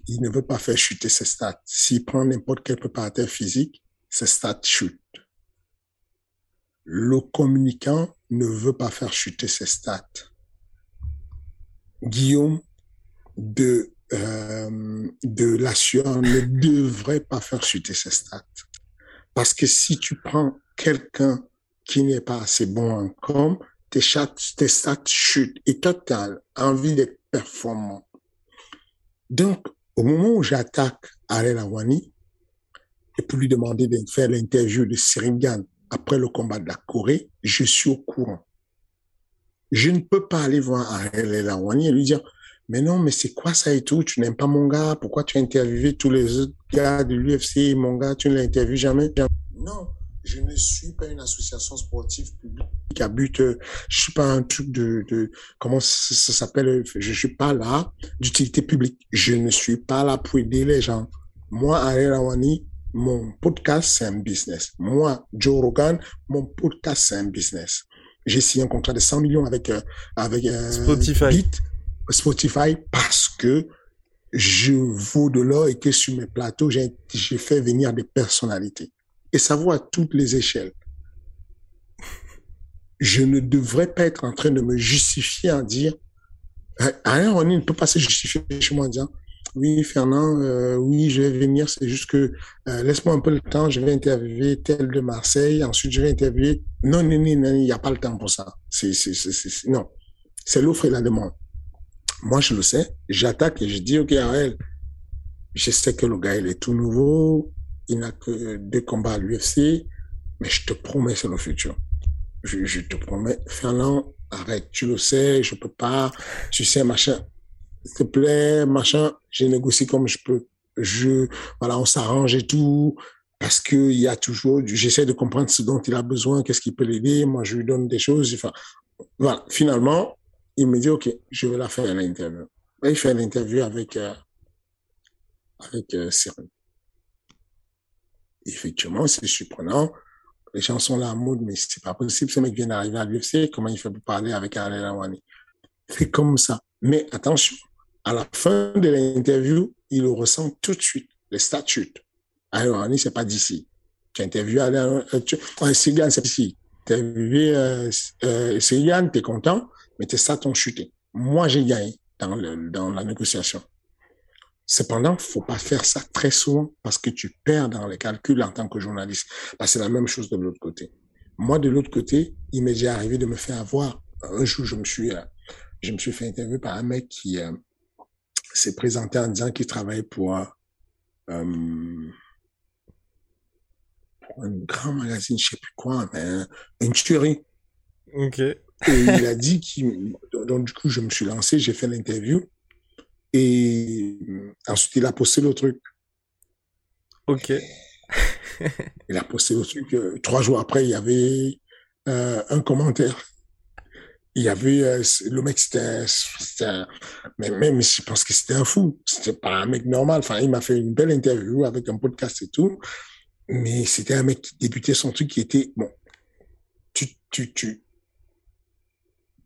Il ne veut pas faire chuter ses stats. S'il prend n'importe quel préparateur physique, ses stats chutent. Le communicant ne veut pas faire chuter ses stats. Guillaume de euh, de l'assurance ne devrait pas faire chuter ses stats. Parce que si tu prends quelqu'un qui n'est pas assez bon en com, tes, tes stats chutent et as envie d'être performant. Donc, au moment où j'attaque Arel Awani, et pour lui demander de faire l'interview de Seringan après le combat de la Corée, je suis au courant. Je ne peux pas aller voir Arel Awani et lui dire, mais non, mais c'est quoi ça et tout? Tu n'aimes pas mon gars Pourquoi tu as interviewé tous les autres gars de l'UFC Mon gars, tu ne l'as interviewé jamais? Non, je ne suis pas une association sportive publique à but. Euh, je suis pas un truc de, de comment ça, s'appelle? Je suis pas là d'utilité publique. Je ne suis pas là pour aider les gens. Moi, Ariel Rawani, mon podcast, c'est un business. Moi, Joe Rogan, mon podcast, c'est un business. J'ai signé un contrat de 100 millions avec euh, avec euh, Spotify. Spotify parce que je vaux de l'or et que sur mes plateaux, j'ai fait venir des personnalités. Et ça vaut à toutes les échelles. Je ne devrais pas être en train de me justifier en dire, rien, on ne peut pas se justifier chez moi en disant, oui, Fernand, euh, oui, je vais venir, c'est juste que euh, laisse-moi un peu le temps, je vais interviewer tel de Marseille, ensuite je vais interviewer. Non, non, non, non, il n'y a pas le temps pour ça. C'est, c'est, c'est, non. C'est l'offre et la demande. Moi, je le sais. J'attaque et je dis, OK, Ariel, je sais que le gars, il est tout nouveau. Il n'a que deux combats à l'UFC. Mais je te promets, c'est le futur. Je, te promets. Fernand, arrête. Tu le sais, je peux pas. Tu sais, machin. S'il te plaît, machin. Je négocie comme je peux. Je, voilà, on s'arrange et tout. Parce que il y a toujours, j'essaie de comprendre ce dont il a besoin, qu'est-ce qui peut l'aider. Moi, je lui donne des choses. Enfin, voilà. Finalement, il me dit, OK, je vais la faire l'interview. Il fait l'interview avec, euh, avec euh, Effectivement, c'est surprenant. Les gens sont là en mode, mais c'est pas possible, ce mec vient d'arriver à l'UFC, comment il fait pour parler avec Alain Lawani? C'est comme ça. Mais attention, à la fin de l'interview, il ressent tout de suite, les statuts. Alain Lawani, c'est pas d'ici. Tu as interviewé Alain, euh, tu, bien, c'est ici. interviewé euh, euh, Yann, t'es content, mais t'es ça ton chuté. Moi, j'ai gagné dans, le, dans la négociation. Cependant, faut pas faire ça très souvent parce que tu perds dans les calculs en tant que journaliste. Parce c'est la même chose de l'autre côté. Moi, de l'autre côté, il m'est déjà arrivé de me faire avoir. Un jour, je me suis, euh, je me suis fait interviewer par un mec qui euh, s'est présenté en disant qu'il travaillait pour, euh, un grand magazine, je sais plus quoi, mais une tuerie. Ok. Et il a dit qu'il, donc du coup, je me suis lancé, j'ai fait l'interview. Et ensuite, il a posté le truc. Ok. il a posté le truc. trois jours après, il y avait euh, un commentaire. Il y avait euh, le mec, c'était, mais même je pense que c'était un fou. C'était pas un mec normal. Enfin, il m'a fait une belle interview avec un podcast et tout. Mais c'était un mec qui débutait son truc qui était bon. Tu, tu, tu,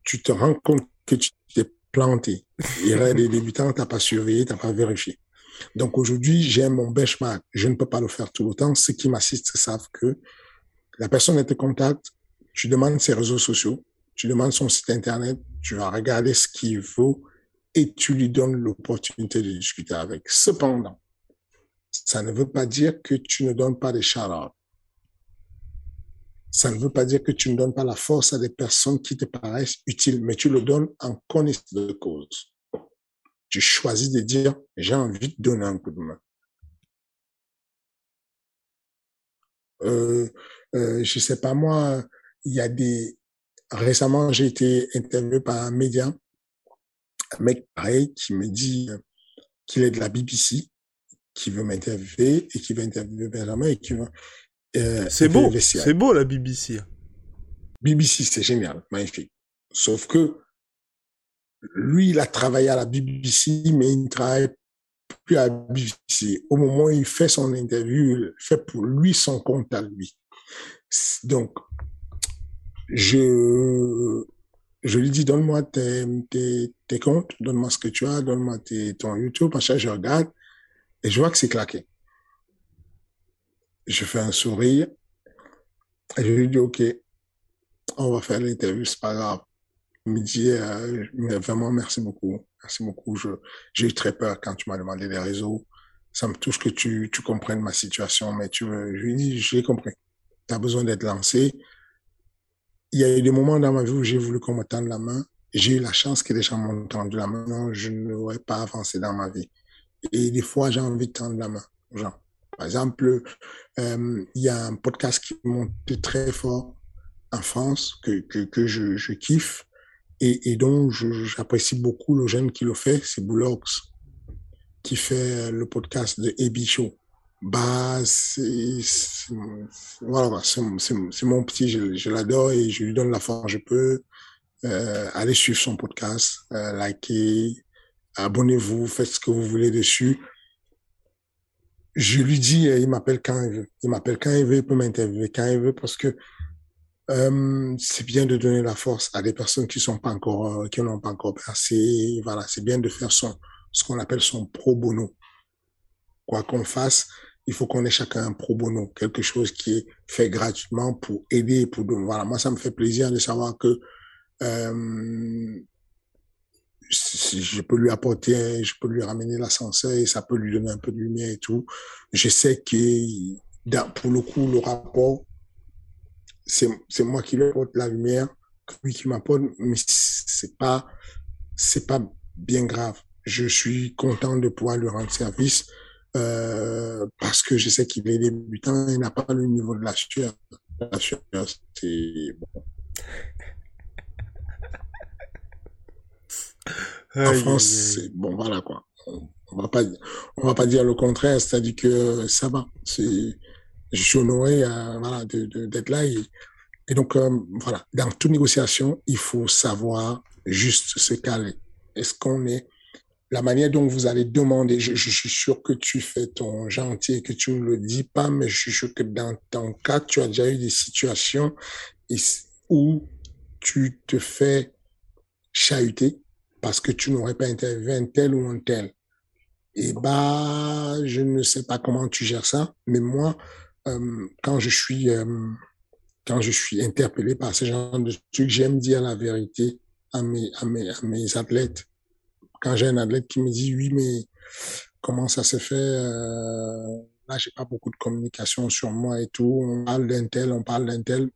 tu te rends compte que tu t'es planté. Il y a des débutants, t'as pas surveillé, t'as pas vérifié. Donc aujourd'hui, j'ai mon benchmark. Je ne peux pas le faire tout le temps. Ceux qui m'assistent savent que la personne te contacte, tu demandes ses réseaux sociaux, tu demandes son site internet, tu vas regarder ce qu'il vaut et tu lui donnes l'opportunité de discuter avec. Cependant, ça ne veut pas dire que tu ne donnes pas des shout Ça ne veut pas dire que tu ne donnes pas la force à des personnes qui te paraissent utiles, mais tu le donnes en connaissance de cause tu choisis de dire, j'ai envie de donner un coup de main. Euh, euh, je sais pas moi, il y a des récemment j'ai été interviewé par un média, un mec pareil qui me dit qu'il est de la BBC, qui veut m'interviewer et qui veut interviewer Benjamin et qui veut. Euh, c'est beau, c'est beau la BBC. BBC, c'est génial, magnifique. Sauf que lui, il a travaillé à la BBC, mais il ne travaille plus à la BBC. Au moment où il fait son interview, il fait pour lui son compte à lui. Donc, je, je lui dis, donne-moi tes, tes, tes, comptes, donne-moi ce que tu as, donne-moi ton YouTube, machin, je regarde, et je vois que c'est claqué. Je fais un sourire, je lui dis, OK, on va faire l'interview, c'est pas grave me dit euh, vraiment merci beaucoup, merci beaucoup. J'ai eu très peur quand tu m'as demandé les réseaux. Ça me touche que tu, tu comprennes ma situation, mais tu, je lui dis, je l'ai compris. Tu as besoin d'être lancé. Il y a eu des moments dans ma vie où j'ai voulu qu'on me tende la main. J'ai eu la chance que les gens m'ont tendu la main. Non, je n'aurais pas avancé dans ma vie. Et des fois, j'ai envie de tendre la main aux gens. Par exemple, euh, il y a un podcast qui monte très fort en France que, que, que je, je kiffe et, et donc j'apprécie beaucoup le jeune qui le fait, c'est Bullocks, qui fait le podcast de Ebi Show. Bah, c'est voilà, c'est mon petit, je, l'adore et je lui donne la force. Je peux euh, aller suivre son podcast, euh, liker, abonnez-vous, faites ce que vous voulez dessus. Je lui dis, il m'appelle quand il veut. Il m'appelle quand il veut, il peut m'interviewer quand il veut parce que euh, c'est bien de donner la force à des personnes qui sont pas encore, euh, qui n'ont pas encore percé. Voilà, c'est bien de faire son, ce qu'on appelle son pro bono. Quoi qu'on fasse, il faut qu'on ait chacun un pro bono, quelque chose qui est fait gratuitement pour aider, pour voilà. Moi, ça me fait plaisir de savoir que euh, je peux lui apporter, je peux lui ramener l'ascenseur et ça peut lui donner un peu de lumière et tout. Je sais que pour le coup, le rapport c'est moi qui lui apporte la lumière, lui qui m'apporte, mais c'est pas, c'est pas bien grave. Je suis content de pouvoir lui rendre service euh, parce que je sais qu'il est débutant et n'a pas le niveau de la sueur. La sueur, c'est bon. En France, c'est bon, voilà quoi. On va pas, on va pas dire le contraire, c'est-à-dire que ça va. C'est, je suis honoré euh, voilà, d'être là. Et, et donc, euh, voilà, dans toute négociation, il faut savoir juste se caler. Est-ce qu'on est la manière dont vous allez demander, je, je, suis sûr que tu fais ton gentil et que tu ne le dis pas, mais je suis sûr que dans ton cas, tu as déjà eu des situations où tu te fais chahuter parce que tu n'aurais pas interviewé un tel ou un tel. Et bah, je ne sais pas comment tu gères ça, mais moi, euh, quand je suis euh, quand je suis interpellé par ce genre de trucs, j'aime dire la vérité à mes, à mes, à mes athlètes. Quand j'ai un athlète qui me dit, oui, mais comment ça se fait, euh, là, j'ai pas beaucoup de communication sur moi et tout, on parle d'un tel, on parle d'un tel.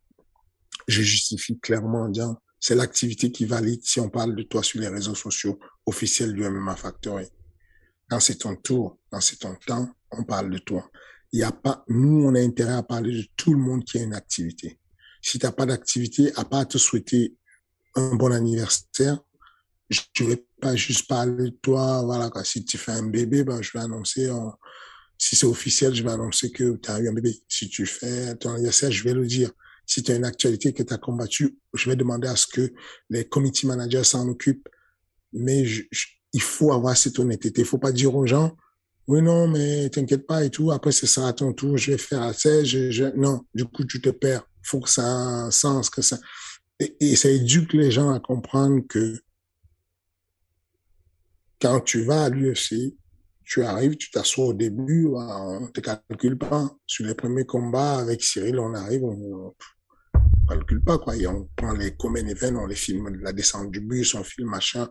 Je justifie clairement en disant, c'est l'activité qui valide si on parle de toi sur les réseaux sociaux officiels du MMA Factory. Quand c'est ton tour, quand c'est ton temps, on parle de toi. Il y a pas, nous, on a intérêt à parler de tout le monde qui a une activité. Si tu n'as pas d'activité, à part te souhaiter un bon anniversaire, je vais pas juste parler de toi, voilà, si tu fais un bébé, ben, je vais annoncer, si c'est officiel, je vais annoncer que tu as eu un bébé. Si tu fais ton anniversaire, je vais le dire. Si tu as une actualité que tu as combattue, je vais demander à ce que les committee managers s'en occupent. Mais il faut avoir cette honnêteté. Il faut pas dire aux gens, oui, non, mais t'inquiète pas et tout. Après, ce sera à ton tour. Je vais faire à 16. Je, Non, du coup, tu te perds. faut que ça ait un sens, que ça... Et, ça éduque les gens à comprendre que quand tu vas à l'UFC, tu arrives, tu t'assois au début, on te calcule pas. Sur les premiers combats avec Cyril, on arrive, calcule pas, quoi. Et on prend les common events, on les filme la descente du bus, on filme machin.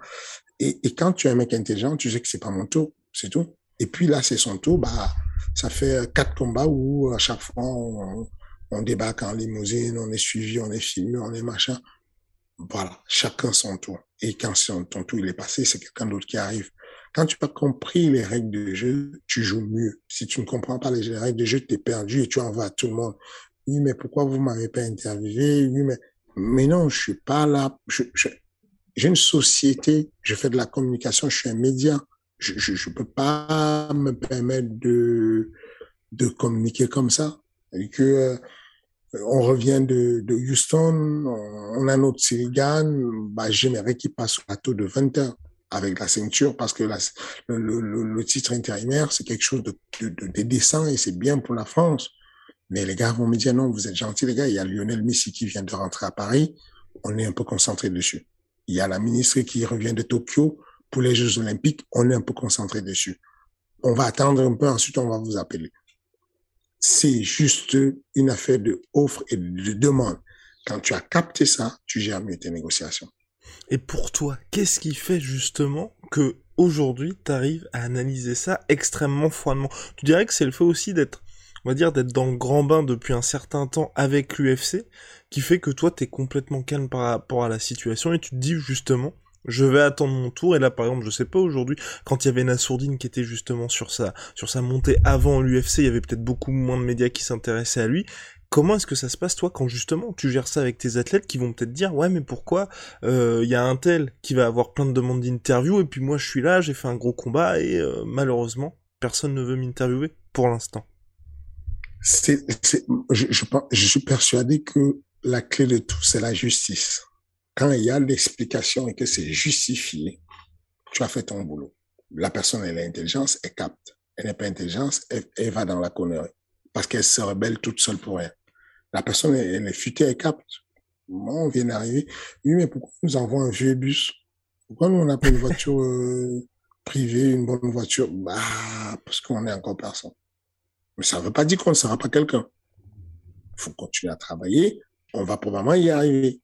Et, et quand tu es un mec intelligent, tu sais que c'est pas mon tour, c'est tout. Et puis là, c'est son tour, bah, ça fait quatre combats où à chaque fois, on, on débarque en limousine, on est suivi, on est filmé, on est machin. Voilà, chacun son tour. Et quand ton tour il est passé, c'est quelqu'un d'autre qui arrive. Quand tu n'as pas compris les règles du jeu, tu joues mieux. Si tu ne comprends pas les règles du jeu, tu es perdu et tu en vas à tout le monde. Oui, mais pourquoi vous m'avez pas interviewé? Oui, mais, mais non, je suis pas là. J'ai une société, je fais de la communication, je suis un média. Je, je, je peux pas me permettre de, de communiquer comme ça. Que, euh, on revient de, de Houston, on a notre Sirigan, bah, j'aimerais qu'il passe au plateau de 20 heures avec la ceinture parce que le, le, le, titre intérimaire, c'est quelque chose de, de, de décent et c'est bien pour la France. Mais les gars vont me dire non, vous êtes gentils les gars, il y a Lionel Messi qui vient de rentrer à Paris, on est un peu concentré dessus. Il y a la ministre qui revient de Tokyo pour les Jeux Olympiques, on est un peu concentré dessus. On va attendre un peu, ensuite on va vous appeler c'est juste une affaire de offre et de demande. Quand tu as capté ça, tu gères mieux tes négociations. Et pour toi, qu'est-ce qui fait justement que aujourd'hui tu arrives à analyser ça extrêmement froidement? Tu dirais que c'est le fait aussi d'être on va dire d'être dans le grand bain depuis un certain temps avec l'UFC qui fait que toi t'es complètement calme par rapport à la situation et tu te dis justement je vais attendre mon tour. Et là par exemple je sais pas aujourd'hui quand il y avait Nassourdine qui était justement sur sa sur sa montée avant l'UFC il y avait peut-être beaucoup moins de médias qui s'intéressaient à lui. Comment est-ce que ça se passe toi quand justement tu gères ça avec tes athlètes qui vont peut-être dire ouais mais pourquoi euh, il y a un tel qui va avoir plein de demandes d'interview et puis moi je suis là j'ai fait un gros combat et euh, malheureusement personne ne veut m'interviewer pour l'instant je, suis persuadé que la clé de tout c'est la justice quand il y a l'explication et que c'est justifié, tu as fait ton boulot. La personne, elle a l'intelligence, elle capte. Elle n'a pas intelligence, elle, va dans la connerie. Parce qu'elle se rebelle toute seule pour elle. La personne, elle, est futée, elle capte. Moi, on vient d'arriver. Oui, mais pourquoi nous avons un vieux bus? Pourquoi nous, on n'a pas une voiture euh, privée, une bonne voiture? Bah, parce qu'on est encore personne. Mais ça ne veut pas dire qu'on ne sera pas quelqu'un. Il faut continuer à travailler. On va probablement y arriver.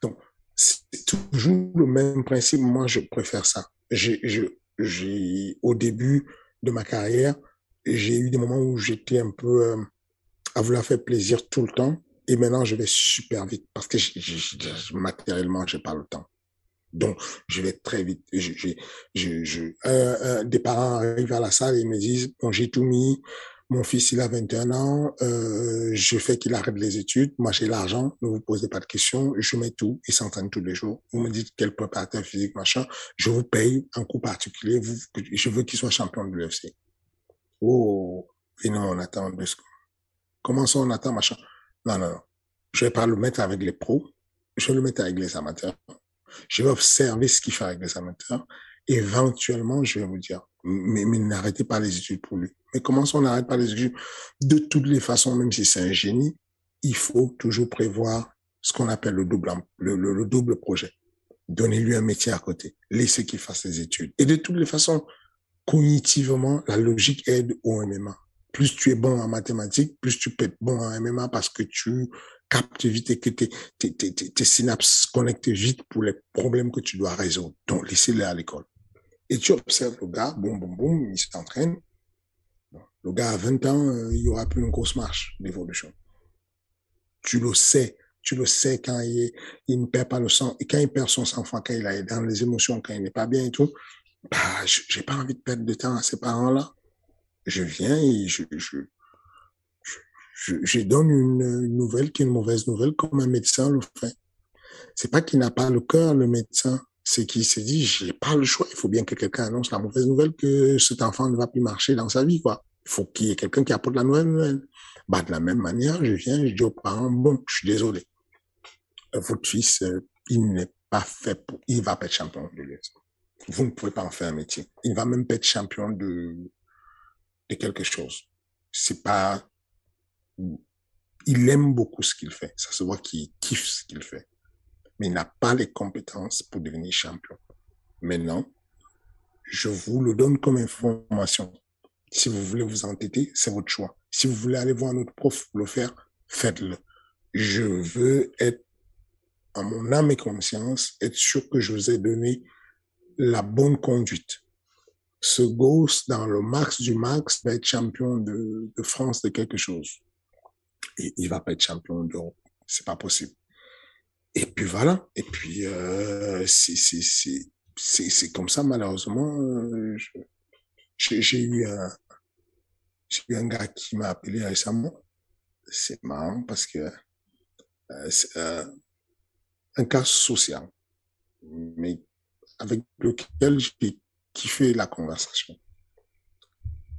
Donc, c'est toujours le même principe. Moi, je préfère ça. J'ai, j'ai, au début de ma carrière, j'ai eu des moments où j'étais un peu euh, à vouloir faire plaisir tout le temps. Et maintenant, je vais super vite parce que je, matériellement, j'ai pas le temps. Donc, je vais très vite. Je, je, je, euh, des parents arrivent à la salle et me disent, bon, j'ai tout mis, mon fils, il a 21 ans. Euh, je fais qu'il arrête les études. Moi, j'ai l'argent. Ne vous posez pas de questions. Je mets tout. Il s'entraîne tous les jours. Vous me dites quel préparateur physique, machin. Je vous paye un coup particulier. Je veux qu'il soit champion de l'UFC. Oh, et non, on attend. Comment ça, on attend, machin? Non, non, non. Je vais pas le mettre avec les pros. Je vais le mettre avec les amateurs. Je vais observer ce qu'il fait avec les amateurs. Éventuellement, je vais vous dire, mais, mais n'arrêtez pas les études pour lui. Mais comment ça, on n'arrête pas les études? De toutes les façons, même si c'est un génie, il faut toujours prévoir ce qu'on appelle le double, le, le, double projet. Donnez-lui un métier à côté. Laissez qu'il fasse ses études. Et de toutes les façons, cognitivement, la logique aide au MMA. Plus tu es bon en mathématiques, plus tu peux être bon en MMA parce que tu capte vite et que tes, tes, tes, tes synapses connectent vite pour les problèmes que tu dois résoudre. Donc, laissez-les à l'école. Et tu observes le gars, boum, boum, boum, il s'entraîne. Le gars, à 20 ans, euh, il y aura plus une grosse marche d'évolution. Tu le sais. Tu le sais quand il, ne perd pas le sang. Et quand il perd son sang, quand il est dans les émotions, quand il n'est pas bien et tout, bah, j'ai pas envie de perdre de temps à ces parents-là. Je viens et je, je, je, donne une, une, nouvelle qui est une mauvaise nouvelle, comme un médecin le fait. C'est pas qu'il n'a pas le cœur, le médecin. C'est qu'il s'est dit, j'ai pas le choix. Il faut bien que quelqu'un annonce la mauvaise nouvelle que cet enfant ne va plus marcher dans sa vie, quoi. Il faut qu'il y ait quelqu'un qui apporte la nouvelle nouvelle. Bah, de la même manière, je viens, je dis aux parents, bon, je suis désolé. Votre fils, euh, il n'est pas fait pour, il va pas être champion de l'US. Vous ne pouvez pas en faire un métier. Il va même pas être champion de, de quelque chose. C'est pas, il aime beaucoup ce qu'il fait. Ça se voit qu'il kiffe ce qu'il fait. Mais il n'a pas les compétences pour devenir champion. Maintenant, je vous le donne comme information. Si vous voulez vous entêter, c'est votre choix. Si vous voulez aller voir notre prof pour le faire, faites-le. Je veux être, à mon âme et conscience, être sûr que je vous ai donné la bonne conduite. Ce gosse, dans le max du max, va être champion de, de France de quelque chose. Et il va pas être champion d'Europe. C'est pas possible. Et puis voilà. Et puis, euh, c'est, c'est, c'est, c'est, comme ça, malheureusement. Euh, j'ai eu un, j'ai eu un gars qui m'a appelé récemment. C'est marrant parce que euh, c'est euh, un cas social, mais avec lequel j'ai kiffé la conversation.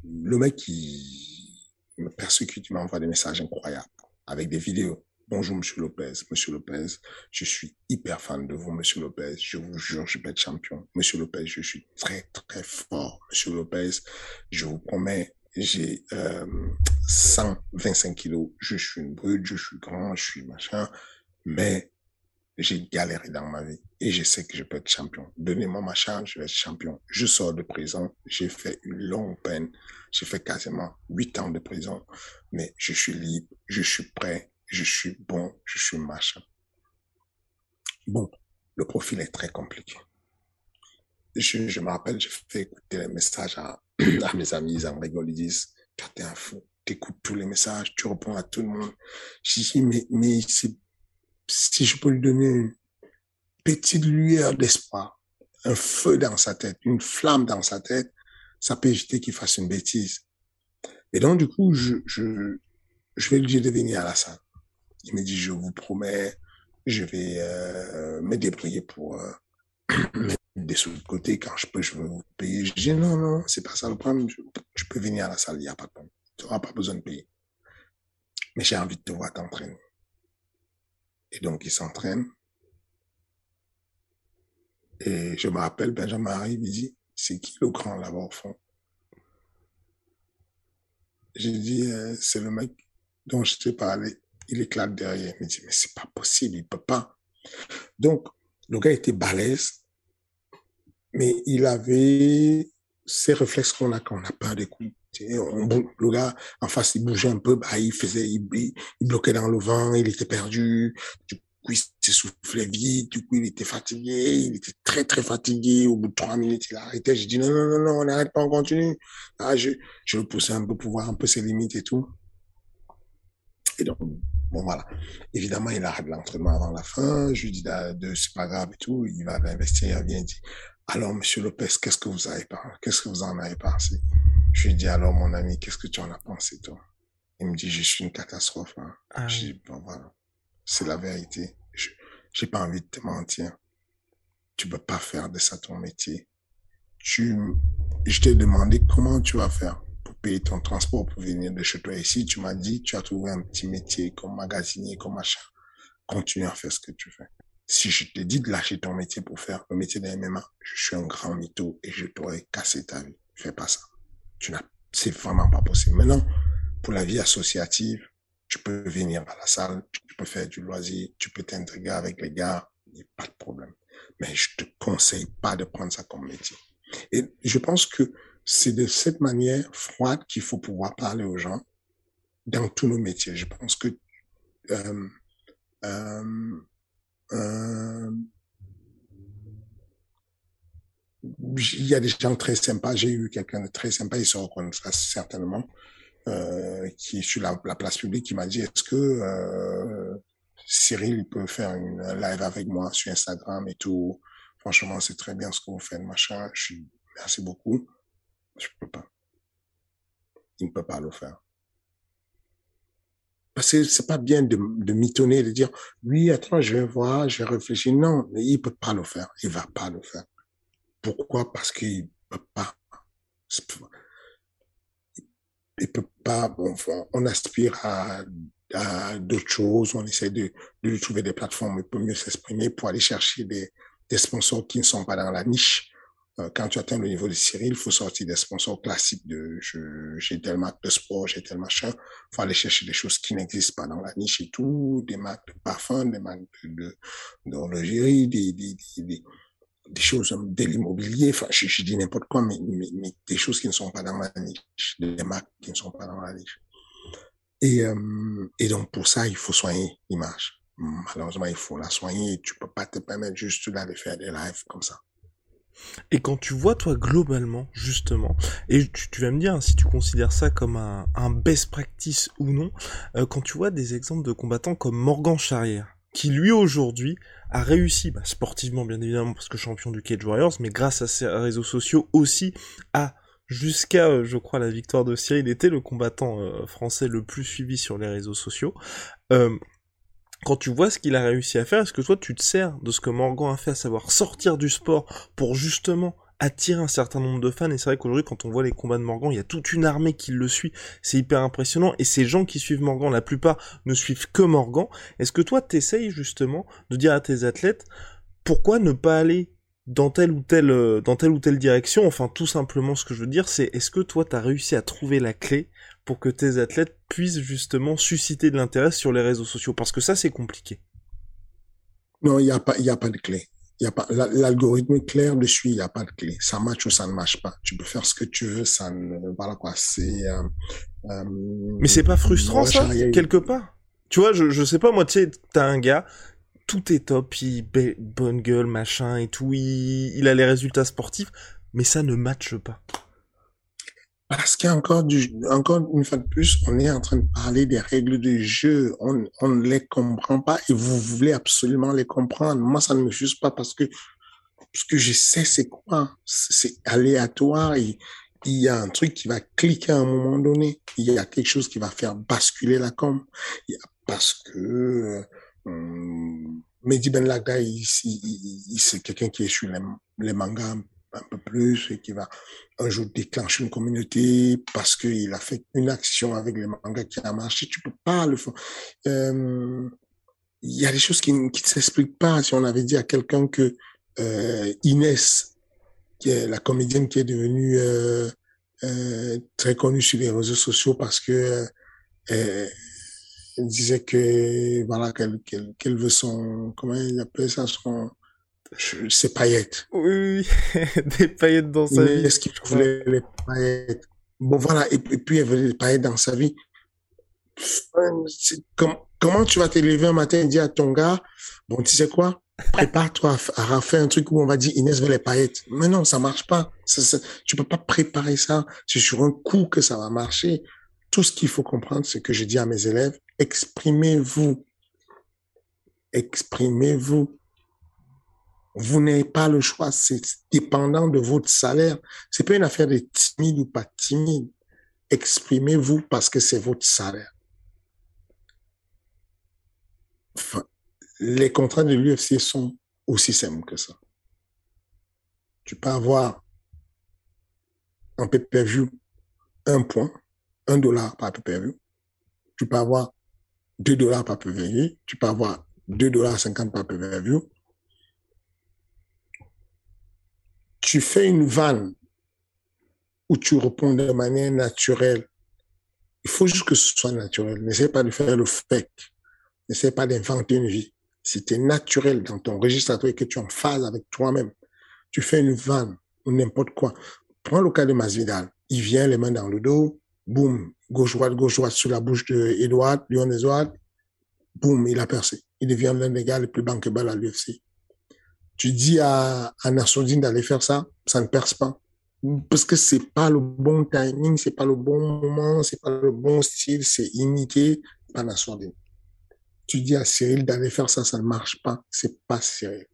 Le mec, il me persécute, il m'envoie des messages incroyables avec des vidéos. Bonjour, Monsieur Lopez. Monsieur Lopez, je suis hyper fan de vous, Monsieur Lopez. Je vous jure, je vais être champion. Monsieur Lopez, je suis très, très fort. Monsieur Lopez, je vous promets, j'ai euh, 125 kilos. Je suis une brute, je suis grand, je suis machin. Mais j'ai galéré dans ma vie et je sais que je peux être champion. Donnez-moi ma chance, je vais être champion. Je sors de prison, j'ai fait une longue peine, j'ai fait quasiment huit ans de prison, mais je suis libre, je suis prêt, je suis bon, je suis machin. Bon, le profil est très compliqué. Je, je me rappelle, j'ai fait écouter les messages à, à mes amis, ils en rigolent, ils disent, t'es un fou, t'écoutes tous les messages, tu réponds à tout le monde. Je dis, mais, mais si je peux lui donner une petite lueur d'espoir, un feu dans sa tête, une flamme dans sa tête, ça peut éviter qu'il fasse une bêtise. Et donc, du coup, je, je, je vais lui dire de venir à la salle. Il me dit, je vous promets, je vais euh, me débrouiller pour euh, mettre des sous de côté. Quand je peux, je veux vous payer. Je dis, non, non, c'est pas ça le problème. Je peux venir à la salle, il n'y a pas de problème. Tu n'auras pas besoin de payer. Mais j'ai envie de te voir t'entraîner. Et donc, il s'entraîne. Et je me rappelle, Benjamin arrive, il dit, c'est qui le grand là-bas au fond? J'ai dit, euh, c'est le mec dont je t'ai parlé. Il éclate derrière. Il me dit, mais c'est pas possible, il peut pas. Donc, le gars était balèze, mais il avait ces réflexes qu'on a quand on a peur des coups. On, le gars en face, il bougeait un peu, bah, il faisait, il, bloquait dans le vent, il était perdu. Du coup, il s'essoufflait vite. Du coup, il était fatigué. Il était très, très fatigué. Au bout de trois minutes, il a arrêté. J'ai dit, non, non, non, non, on n'arrête pas, on continue. Ah, je, je le poussais un peu pour voir un peu ses limites et tout. Et donc, bon, voilà. Évidemment, il arrête l'entraînement avant la fin. Je lui dis, de, c'est pas grave et tout. Il va investir, il vient, dit, alors, monsieur Lopez, qu'est-ce que vous avez pensé? Qu'est-ce que vous en avez pensé? Je lui dis, alors, mon ami, qu'est-ce que tu en as pensé, toi? Il me dit, je suis une catastrophe. Hein. Ah, je dis, bon, voilà. C'est la vérité. Je, j'ai pas envie de te mentir. Tu peux pas faire de ça ton métier. Tu, je t'ai demandé comment tu vas faire pour payer ton transport pour venir de chez toi ici. Tu m'as dit, tu as trouvé un petit métier comme magasinier, comme machin. Continue à faire ce que tu fais. Si je te dis de lâcher ton métier pour faire le métier de MMA, je suis un grand mytho et je t'aurais cassé ta vie. Fais pas ça. Tu n'as, c'est vraiment pas possible. Maintenant, pour la vie associative, tu peux venir à la salle, tu peux faire du loisir, tu peux t'intégrer avec les gars, il n'y a pas de problème. Mais je te conseille pas de prendre ça comme métier. Et je pense que c'est de cette manière froide qu'il faut pouvoir parler aux gens dans tous nos métiers. Je pense que euh, Euh, euh, il y a des gens très sympas. J'ai eu quelqu'un de très sympa, il se reconnaîtra certainement, qui est sur la, la, place publique, qui m'a dit est-ce que Cyril peut faire une live avec moi sur Instagram et tout? Franchement, c'est très bien ce que vous faites, machin. Je merci beaucoup. Je peux pas. Il ne peut pas le faire. Parce que c'est pas bien de, de mitonner, de dire, oui, attends, je vais voir, je vais réfléchir. Non, il peut pas le faire. Il va pas le faire. Pourquoi? Parce qu'il peut pas. Il peut pas, bon, on aspire à, d'autres choses, on essaie de, de trouver des plateformes pour mieux s'exprimer, pour aller chercher des sponsors qui ne sont pas dans la niche. Euh, quand tu atteins le niveau de Cyril, il faut sortir des sponsors classiques de j'ai tel marque de sport, j'ai tel machin. Il faut aller chercher des choses qui n'existent pas dans la niche et tout, des marques de parfum, des marques de d'horlogerie, des, des, des, des, choses de l'immobilier. Enfin, je, je, dis n'importe quoi, mais, mais, mais, des choses qui ne sont pas dans la niche, des marques qui ne sont pas dans la niche. Et, euh, et donc pour ça, il faut soigner l'image. Malheureusement, il faut la soigner. Tu peux pas te permettre juste d'aller faire des lives comme ça. Et quand tu vois toi globalement justement, et tu, vas me dire hein, si tu considères ça comme un, best practice ou non, euh, quand tu vois des exemples de combattants comme Morgan Charrière, qui lui aujourd'hui a réussi, bah, sportivement bien évidemment parce que champion du Cage Warriors, mais grâce à ses réseaux sociaux aussi à jusqu'à, euh, je crois, la victoire de Cyril, était le combattant euh, français le plus suivi sur les réseaux sociaux. Quand tu vois ce qu'il a réussi à faire, est-ce que toi tu te sers de ce que Morgan a fait, à savoir sortir du sport pour justement attirer un certain nombre de fans? Et c'est vrai qu'aujourd'hui quand on voit les combats de Morgan il y a toute une armée qui le suit. C'est hyper impressionnant. Et ces gens qui suivent Morgan la plupart ne suivent que Morgan. Est-ce que toi t'essayes justement de dire à tes athlètes pourquoi ne pas aller dans telle ou telle dans telle ou telle direction? Enfin tout simplement ce que je veux dire c'est est-ce que toi t'as réussi à trouver la clé pour que tes athlètes puissent justement susciter de l'intérêt sur les réseaux sociaux Parce que ça, c'est compliqué. Non, il n'y a, pas, y a pas de clé. Y a pas L'algorithme est clair dessus, il n'y a pas de clé. Ça marche ou ça ne marche pas. Tu peux faire ce que tu veux, ça ne... Voilà quoi, c'est... Euh, euh, Mais c'est pas frustrant, ça, quelque part Tu vois, je, je sais pas, moi, tu sais, t'as un gars, tout est top, il bonne gueule, machin et tout, il, il a les résultats sportifs, mais ça ne matche pas. Parce qu'encore encore une fois de plus, on est en train de parler des règles du jeu. On, ne les comprend pas et vous voulez absolument les comprendre. Moi, ça ne me juste pas parce que, ce que je sais c'est quoi. C'est aléatoire et il y a un truc qui va cliquer à un moment donné. Il y a quelque chose qui va faire basculer la com. Parce que, euh, Mehdi Ben Laga, il, il, c'est quelqu'un qui est sur les, les mangas un peu plus et qui va un jour déclencher une communauté parce qu'il a fait une action avec les mangas qui a marché. Tu peux pas le faire. Euh, il y a des choses qui ne s'expliquent pas. Si on avait dit à quelqu'un que euh, Inès, qui est la comédienne qui est devenue euh, très connue sur les réseaux sociaux parce que euh, elle disait que voilà qu'elle qu'elle qu'elle veut son comment il appelle ça son c'est paillettes. Oui, des paillettes dans sa vie. Est-ce qu'il voulait les paillettes? Bon, voilà, et, puis il voulait des paillettes dans sa vie. Comment, comment tu vas te lever un matin et dire à ton gars, bon, tu sais quoi? Prépare-toi à, faire un truc où on va dire Inès veut les paillettes. Mais non, ça marche pas. Ça, ça, tu peux pas préparer ça. C'est sur un coup que ça va marcher. Tout ce qu'il faut comprendre, c'est que je dis à mes élèves, exprimez-vous. Exprimez-vous. Vous n'avez pas le choix, c'est dépendant de votre salaire. C'est pas une affaire de timide ou pas timide. Exprimez-vous parce que c'est votre salaire. Les contrats de l'UFC sont aussi simples que ça. Tu peux avoir un pay-per-view un point, un dollar par pay-per-view. Tu peux avoir deux dollars par pay-per-view. Tu peux avoir deux dollars cinquante par pay-per-view. Tu fais une vanne où tu réponds de manière naturelle. Il faut juste que ce soit naturel. N'essaie pas de faire le fake. N'essaie pas d'inventer une vie. Si naturel dans ton registre et que tu en phase avec toi-même, tu fais une vanne ou n'importe quoi. Prends le cas de Masvidal. Il vient les mains dans le dos, boum, gauche-droite, gauche-droite sur la bouche de Edouard, Lyon Edouard, boum, il a percé. il devient l'un des gars les plus bankable à l'UFC. Tu dis à, à Nassoudine d'aller faire ça, ça ne perce pas. Parce que c'est pas le bon timing, c'est pas le bon moment, c'est pas le bon style, c'est imité par Nassoudine. Tu dis à Cyril d'aller faire ça, ça ne marche pas, c'est pas Cyril.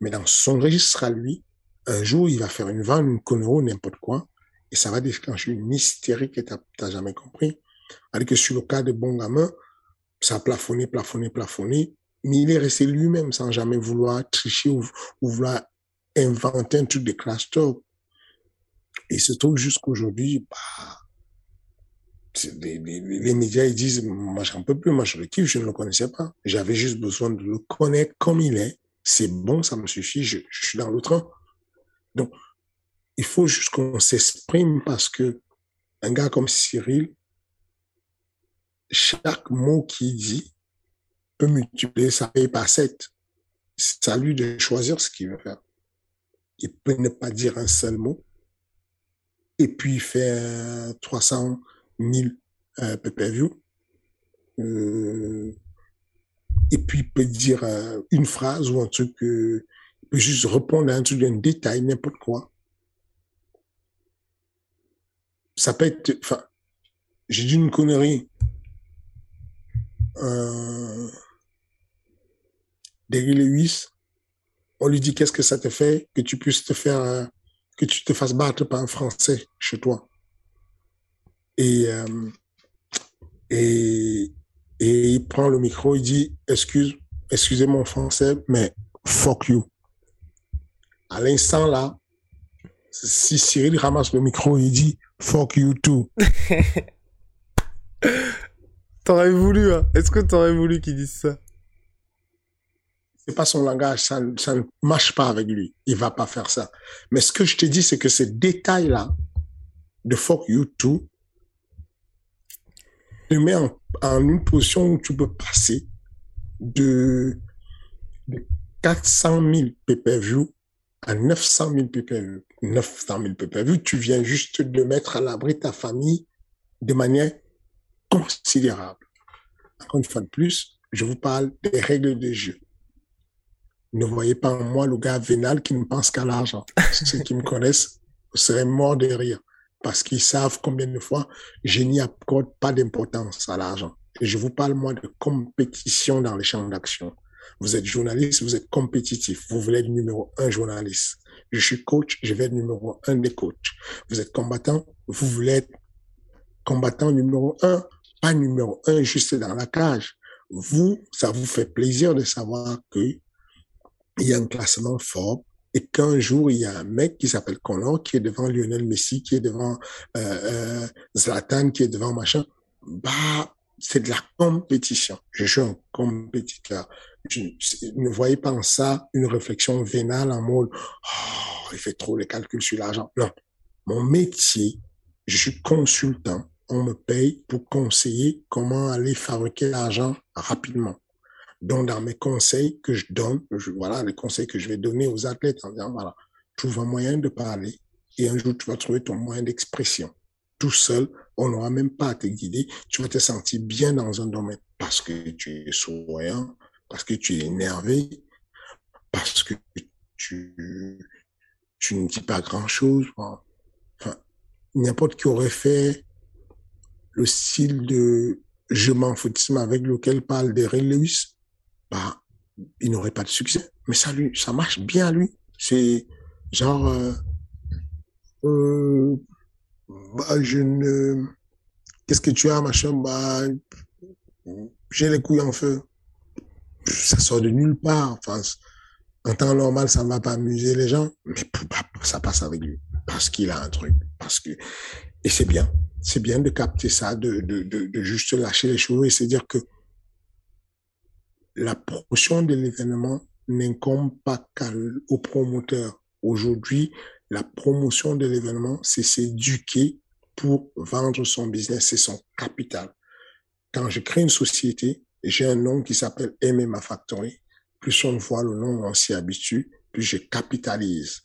Mais dans son registre à lui, un jour, il va faire une vanne, une connerie, n'importe quoi, et ça va déclencher une hystérie que t'as jamais compris. Alors que sur le cas de Bon Gamin, ça a plafonné, plafonné, plafonné, mais il est resté lui-même sans jamais vouloir tricher ou, vouloir inventer un truc de crash talk. Et se trouve jusqu'aujourd'hui, bah, les, médias ils disent, moi j'en peux plus, moi je le kiffe, je ne le connaissais pas. J'avais juste besoin de le connaître comme il est. C'est bon, ça me suffit, je, je suis dans le train. Donc, il faut juste qu'on s'exprime parce que un gars comme Cyril, chaque mot qu'il dit peut multiplier sa paye par sept. C'est à lui de choisir ce qu'il veut faire. Il peut ne pas dire un seul mot et puis faire 300 000 euh, view euh, et puis il peut dire euh, une phrase ou un truc, il peut juste répondre à un truc, un détail, n'importe quoi. Ça peut être, enfin, j'ai dit une connerie. Euh, Derrick Lewis, on lui dit qu'est-ce que ça te fait que tu puisses te faire, euh, que tu te fasses battre par un Français chez toi? Et, euh, et, et il prend le micro, il dit, excuse, excusez mon français, mais fuck you. À l'instant là, si Cyril ramasse le micro, il dit, fuck you too. t'aurais voulu, hein Est-ce que t'aurais voulu qu'il dise ça? C'est pas son langage, ça, ne marche pas avec lui. Il va pas faire ça. Mais ce que je te dis, c'est que ces détails-là de fuck you te met en, une position où tu peux passer de, de 400 000 PPV à 900 000 PPV. 900 000 PPV, tu viens juste de mettre à l'abri ta famille de manière considérable. Encore une fois de plus, je vous parle des règles de jeu. Ne voyez pas en moi le gars vénal qui ne pense qu'à l'argent. Ceux qui me connaissent seraient morts de rire parce qu'ils savent combien de fois je n'y accorde pas d'importance à l'argent. Je vous parle, moi, de compétition dans les champs d'action. Vous êtes journaliste, vous êtes compétitif. Vous voulez être numéro un journaliste. Je suis coach, je vais être numéro un des coachs. Vous êtes combattant, vous voulez être combattant numéro un, pas numéro un juste dans la cage. Vous, ça vous fait plaisir de savoir que il y a un classement fort et qu'un jour, il y a un mec qui s'appelle Connor qui est devant Lionel Messi, qui est devant euh, euh, Zlatan, qui est devant machin, bah, c'est de la compétition. Je suis un compétiteur. Ne voyez pas en ça une réflexion vénale en mode, oh, il fait trop les calculs sur l'argent. Non. Mon métier, je suis consultant. On me paye pour conseiller comment aller fabriquer l'argent rapidement. Donc, dans mes conseils que je donne, voilà, les conseils que je vais donner aux athlètes en disant, voilà, trouve un moyen de parler et un jour, tu vas trouver ton moyen d'expression. Tout seul, on n'aura même pas à te guider. Tu vas te sentir bien dans un domaine parce que tu es souriant, parce que tu es énervé, parce que tu, ne dis pas grand chose. Enfin, n'importe qui aurait fait le style de je m'en foutisme avec lequel parle Derek Lewis bah, il n'aurait pas de succès. Mais ça lui, ça marche bien lui. C'est genre, euh, euh, bah, je ne, qu'est-ce que tu as, machin, bah, j'ai les couilles en feu. Ça sort de nulle part. Enfin, en temps normal, ça ne va pas amuser les gens, mais ça passe avec lui. Parce qu'il a un truc. Parce que, et c'est bien. C'est bien de capter ça, de, de, de, de juste lâcher les choses et se dire que la promotion de l'événement n'incombe pas qu'au promoteur. Aujourd'hui, la promotion de l'événement, c'est s'éduquer pour vendre son business, c'est son capital. Quand je crée une société, j'ai un nom qui s'appelle MMA Factory. Plus on voit le nom, on s'y habitue, plus je capitalise.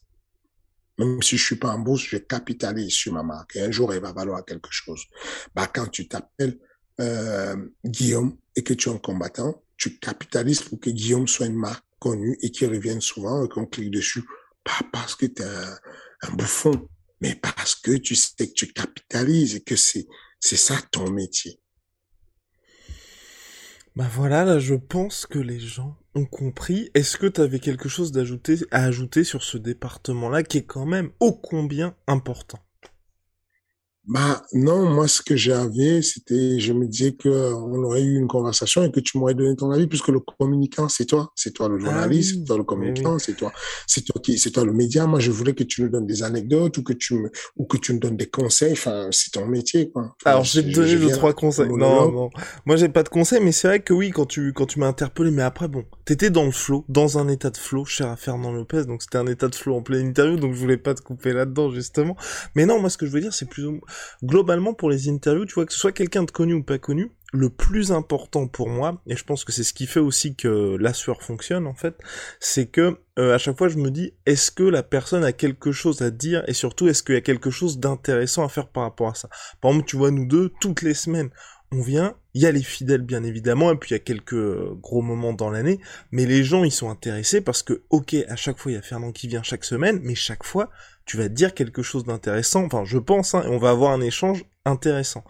Même si je suis pas en bourse, je capitalise sur ma marque. Et un jour, elle va valoir quelque chose. Bah, quand tu t'appelles euh, Guillaume et que tu es un combattant, tu capitalises pour que Guillaume soit une marque connue et qu'il revienne souvent et qu'on clique dessus. Pas parce que tu es un, bouffon, mais parce que tu sais que tu capitalises et que c'est, c'est ça ton métier. Bah voilà, là je pense que les gens ont compris. Est-ce que tu avais quelque chose d'ajouter à ajouter sur ce département-là qui est quand même ô combien important? Bah non, moi ce que j'avais, c'était, je me disais que on aurait eu une conversation et que tu m'aurais donné ton avis, puisque le communicant c'est toi, c'est toi le ah journaliste, c'est toi le communicant, c'est toi, c'est toi qui, c'est toi le média. Moi je voulais que tu nous donnes des anecdotes ou que tu me, ou que tu nous donnes des conseils. Enfin, c'est ton métier quoi. Alors te donner deux trois conseils. Non, non, moi j'ai pas de conseils, mais c'est vrai que oui quand tu quand tu m'as interpellé, mais après bon, t'étais dans le flow, dans un état de flow, cher à Fernand Lopez, donc c'était un état de flow en pleine interview, donc je voulais pas te couper là-dedans justement. Mais non, moi ce que je veux dire c'est plus ou moins globalement pour les interviews, tu vois, que ce soit quelqu'un de connu ou pas connu, le plus important pour moi, et je pense que c'est ce qui fait aussi que la sueur fonctionne en fait, c'est que euh, à chaque fois je me dis est-ce que la personne a quelque chose à dire et surtout est-ce qu'il y a quelque chose d'intéressant à faire par rapport à ça? Par exemple, tu vois nous deux toutes les semaines, on vient, il y a les fidèles bien évidemment, et puis il y a quelques euh, gros moments dans l'année, mais les gens ils sont intéressés parce que ok à chaque fois il y a Fernand qui vient chaque semaine, mais chaque fois tu vas dire quelque chose d'intéressant, enfin je pense, hein, et on va avoir un échange intéressant.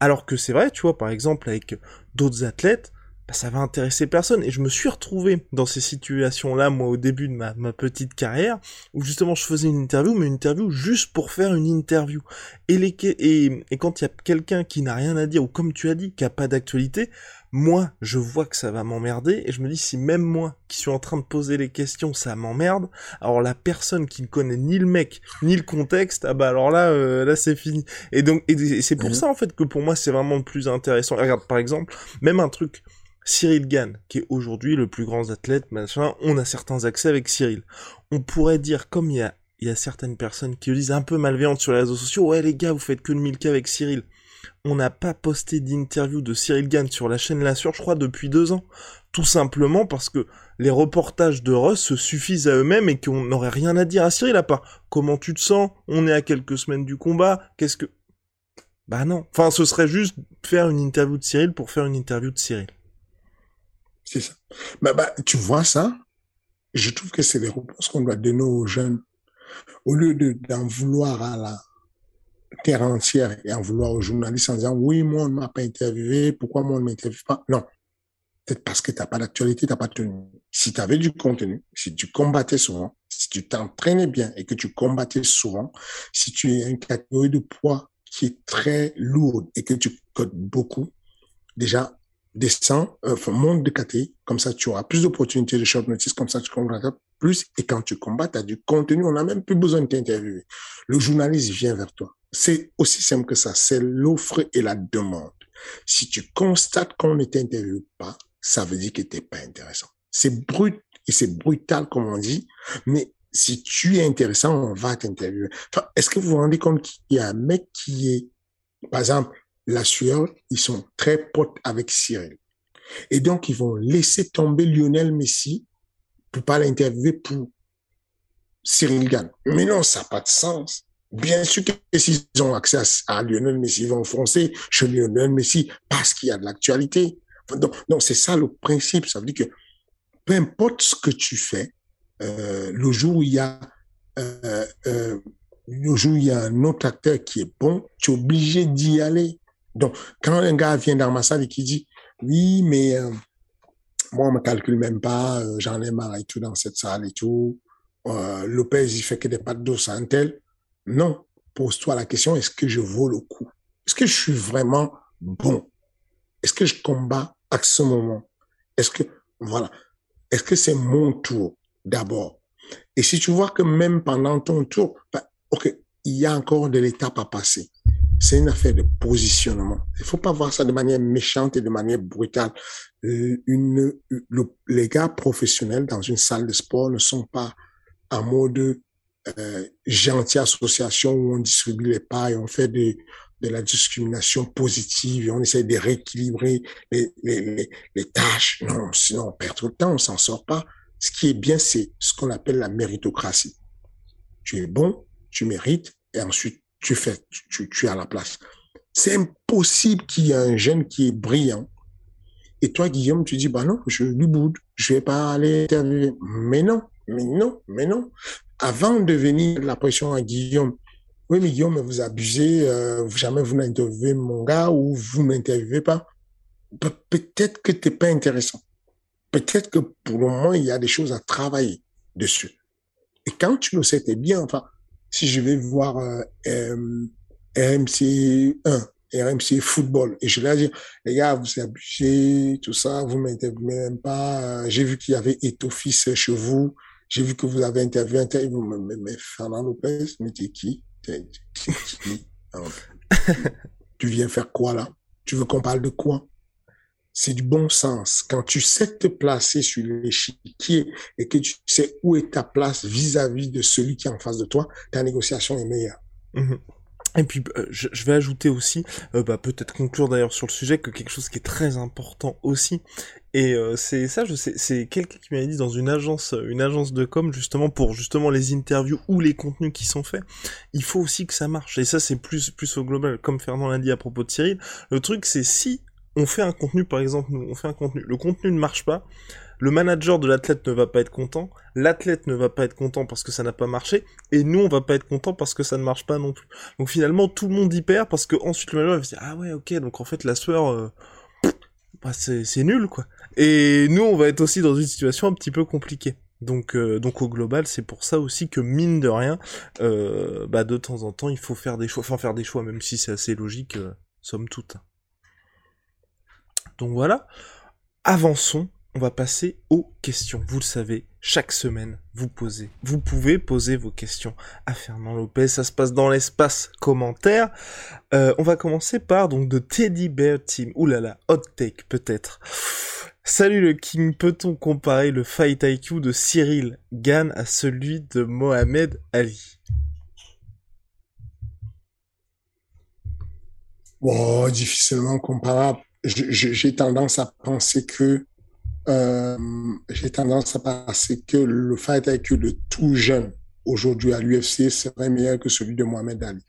Alors que c'est vrai, tu vois, par exemple avec d'autres athlètes, bah, ça va intéresser personne. Et je me suis retrouvé dans ces situations-là, moi, au début de ma, petite carrière, où justement je faisais une interview, mais une interview juste pour faire une interview. Et, les, et, et quand il y a quelqu'un qui n'a rien à dire, ou comme tu as dit, qui a pas d'actualité, moi, je vois que ça va m'emmerder, et je me dis, si même moi, qui suis en train de poser les questions, ça m'emmerde, alors la personne qui ne connaît ni le mec, ni le contexte, ah bah alors là, euh, là c'est fini. Et donc, et c'est pour mhm. ça, en fait, que pour moi, c'est vraiment le plus intéressant. Regarde, par exemple, même un truc, Cyril Gann, qui est aujourd'hui le plus grand athlète, machin, on a certains accès avec Cyril. On pourrait dire, comme il y a, il y a certaines personnes qui le disent un peu malveillantes sur les réseaux sociaux, ouais les gars, vous faites que le 1000K avec Cyril. On n'a pas posté d'interview de Cyril Gann sur la chaîne La Sur, je crois, depuis deux ans. Tout simplement parce que les reportages de Russ se suffisent à eux-mêmes et qu'on n'aurait rien à dire à Cyril à part comment tu te sens, on est à quelques semaines du combat, qu'est-ce que... Bah non. Enfin, ce serait juste faire une interview de Cyril pour faire une interview de Cyril. C'est ça. Bah, bah, tu vois ça, je trouve que c'est les réponses qu'on doit donner aux jeunes. Au lieu d'en vouloir à la terre entière et en vouloir aux journalistes en disant oui, moi, on ne m'a pas interviewé, pourquoi moi, on ne m'interviewe pas? Non. Peut-être parce que tu n'as pas d'actualité, tu n'as pas de tenue. Si tu avais du contenu, si tu combattais souvent, si tu t'entraînais bien et que tu combattais souvent, si tu es une catégorie de poids qui est très lourde et que tu codes beaucoup, déjà, descends, euh, monte de KT, comme ça tu auras plus d'opportunités de short notice, comme ça tu combattras plus, et quand tu combats, tu as du contenu, on n'a même plus besoin de t'interviewer. Le journaliste vient vers toi. C'est aussi simple que ça, c'est l'offre et la demande. Si tu constates qu'on ne t'interviewe pas, ça veut dire que t'es pas intéressant. C'est brut et c'est brutal comme on dit, mais si tu es intéressant, on va t'interviewer. Est-ce que vous vous rendez compte qu'il y a un mec qui est, par exemple, la sueur, ils sont très potes avec Cyril. Et donc, ils vont laisser tomber Lionel Messi pour pas l'interviewer pour Cyril Gann. Mais non, ça n'a pas de sens. Bien sûr que s'ils ont accès à, Lionel Messi, ils vont foncer chez Lionel Messi parce qu'il y a de l'actualité. Donc, donc c'est ça le principe. Ça veut dire que peu importe ce que tu fais, euh, le jour où il y a euh, euh, le jour où il y a un autre acteur qui est bon, tu es obligé d'y aller. Donc, quand un gars vient dans ma salle et qui dit, oui, mais moi, on me calcule même pas, j'en ai marre et tout dans cette salle et tout. Lopez, il fait que des pattes d'os à un tel. Non, pose-toi la question, est-ce que je vaux le coup? Est-ce que je suis vraiment bon? Est-ce que je combats à ce moment? Est-ce que, voilà, est-ce que c'est mon tour d'abord? Et si tu vois que même pendant ton tour, ben, ok, il y a encore de l'étape à passer. C'est une affaire de positionnement. Il faut pas voir ça de manière méchante et de manière brutale. Euh, les gars professionnels dans une salle de sport ne sont pas en mode euh, gentille association où on distribue les et on fait de, de la discrimination positive et on essaie de rééquilibrer les, les, les, tâches. Non, sinon on perd trop de temps, on s'en sort pas. Ce qui est bien, c'est ce qu'on appelle la méritocratie. Tu es bon, tu mérites, et ensuite tu fais, tu, tu, à la place. C'est impossible qu'il y ait un jeune qui est brillant, Et toi, Guillaume, tu dis, bah non, je lui boude, je vais pas aller interviewer. Mais non, mais non, mais non. Avant de venir la pression à Guillaume, oui, mais Guillaume, vous abusez, euh, jamais vous n'interviewez mon gars ou vous n'interviewez pas. Peut-être que t'es pas intéressant. Peut-être que pour le moment, il y a des choses à travailler dessus. Et quand tu le sais, t'es bien. Enfin, si je vais voir euh, RMC 1, RMC football, et je vais dire, les gars, vous abusez, tout ça, vous m'interviewez même pas. Euh, j'ai vu qu'il y avait Etofis chez vous. J'ai vu que vous avez interviewé, interviewé mais, mais Fernand Lopez, mais t'es qui? T'es qui? tu viens faire quoi là? Tu veux qu'on parle de quoi? c'est du bon sens. Quand tu sais te placer sur l'échiquier et que tu sais où est ta place vis-à-vis de celui qui est en face de toi, ta négociation est meilleure. Mhm. Et puis euh, je, vais ajouter aussi, euh, bah, peut-être conclure d'ailleurs sur le sujet, que quelque chose qui est très important aussi, et euh, c'est ça, je sais, c'est quelqu'un qui m'avait dit dans une agence, une agence de com justement pour justement les interviews ou les contenus qui sont faits, il faut aussi que ça marche. Et ça c'est plus plus au global, comme Fernand l'a dit à propos de Cyril. Le truc c'est si on fait un contenu, par exemple, nous, on fait un contenu, le contenu ne marche pas, le manager de l'athlète ne va pas être content, l'athlète ne va pas être content parce que ça n'a pas marché, et nous on va pas être content parce que ça ne marche pas non plus. Donc finalement tout le monde y perd parce que ensuite le manager va se dire ah ouais ok donc en fait la sueur euh, bah, c'est nul quoi. Et nous on va être aussi dans une situation un petit peu compliquée. Donc, euh, donc au global, c'est pour ça aussi que mine de rien, euh, bah de temps en temps, il faut faire des choix, enfin faire des choix, même si c'est assez logique, somme toute. Donc voilà, avançons, on va passer aux questions. Vous le savez, chaque semaine, vous posez, vous pouvez poser vos questions à Fernand Lopez. Ça se passe dans l'espace commentaire. Euh, on va commencer par donc de Teddy Bear Team. Ouh là hot take peut-être. Salut le King, peut-on comparer le Fight IQ de Cyril Gann à celui de Mohamed Ali? Difficilement comparable j'ai tendance à penser que euh, j'ai tendance à penser que le fight IQ de tout jeune aujourd'hui à l'UFC serait meilleur que celui de Mohamed Ali.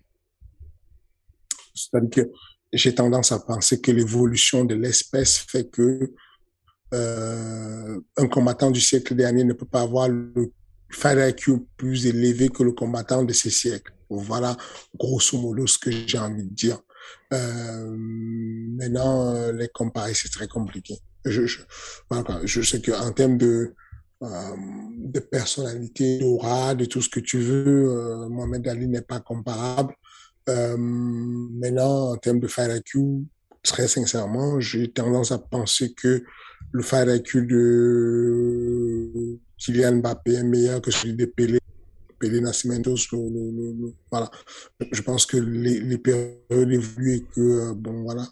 C'est-à-dire que j'ai tendance à penser que l'évolution de l'espèce fait que euh, un combattant du siècle dernier ne peut pas avoir le fight IQ plus élevé que le combattant de ce siècle. Voilà grosso modo ce que j'ai envie de dire. Euh, maintenant, les comparer, c'est très compliqué. Je, je, je sais qu'en termes de, euh, de personnalité, d'aura, de tout ce que tu veux, euh, Mohamed Ali n'est pas comparable. Euh, maintenant, en termes de fight IQ, très sincèrement, j'ai tendance à penser que le fight IQ de Kylian Mbappé est meilleur que celui de Pelé Pelé Nascimentos, voilà. Je pense que les, les périodes évoluent et que, bon, voilà.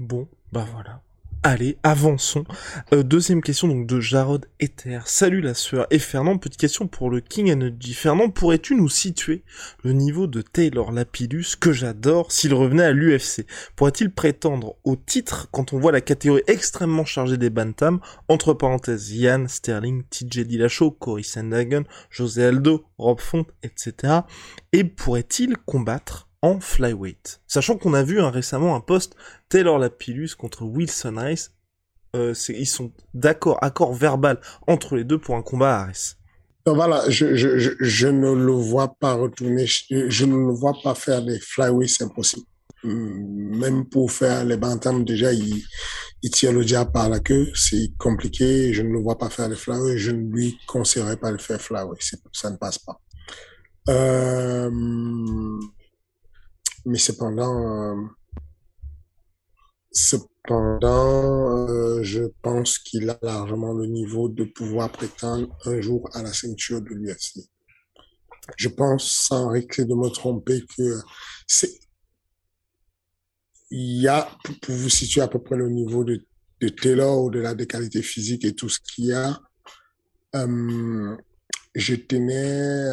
Bon, bah voilà. Allez, avançons. Euh, deuxième question donc de Jarod Ether. Salut la sueur. Et Fernand, petite question pour le King Energy. Fernand, pourrais-tu nous situer le niveau de Taylor Lapidus, que j'adore, s'il revenait à l'UFC Pourrait-il prétendre au titre quand on voit la catégorie extrêmement chargée des Bantam, entre parenthèses Yann, Sterling, TJ Dillashaw, Cory Sandhagen, José Aldo, Rob Font, etc. Et pourrait-il combattre en flyweight. Sachant qu'on a vu hein, récemment un post Taylor Lapillus contre Wilson Rice. Euh, ils sont d'accord, accord verbal entre les deux pour un combat à Ares. voilà, je, ne le vois pas retourner, je, ne le vois pas faire des flyweights, c'est impossible. Hmm, même pour faire les bantams, déjà, il, il tire le diable par la queue, c'est compliqué, je ne le vois pas faire les flyweights, je ne lui conseillerais pas de faire flyweight, ça ne passe pas. Euh, mais cependant, euh, cependant, euh, je pense qu'il a largement le niveau de pouvoir prétendre un jour à la ceinture de l'UFC. Je pense, sans risque de me tromper, que c'est, il y a, pour vous situer à peu près le niveau de, de Taylor ou de la qualité physique et tout ce qu'il y a, euh, je tenais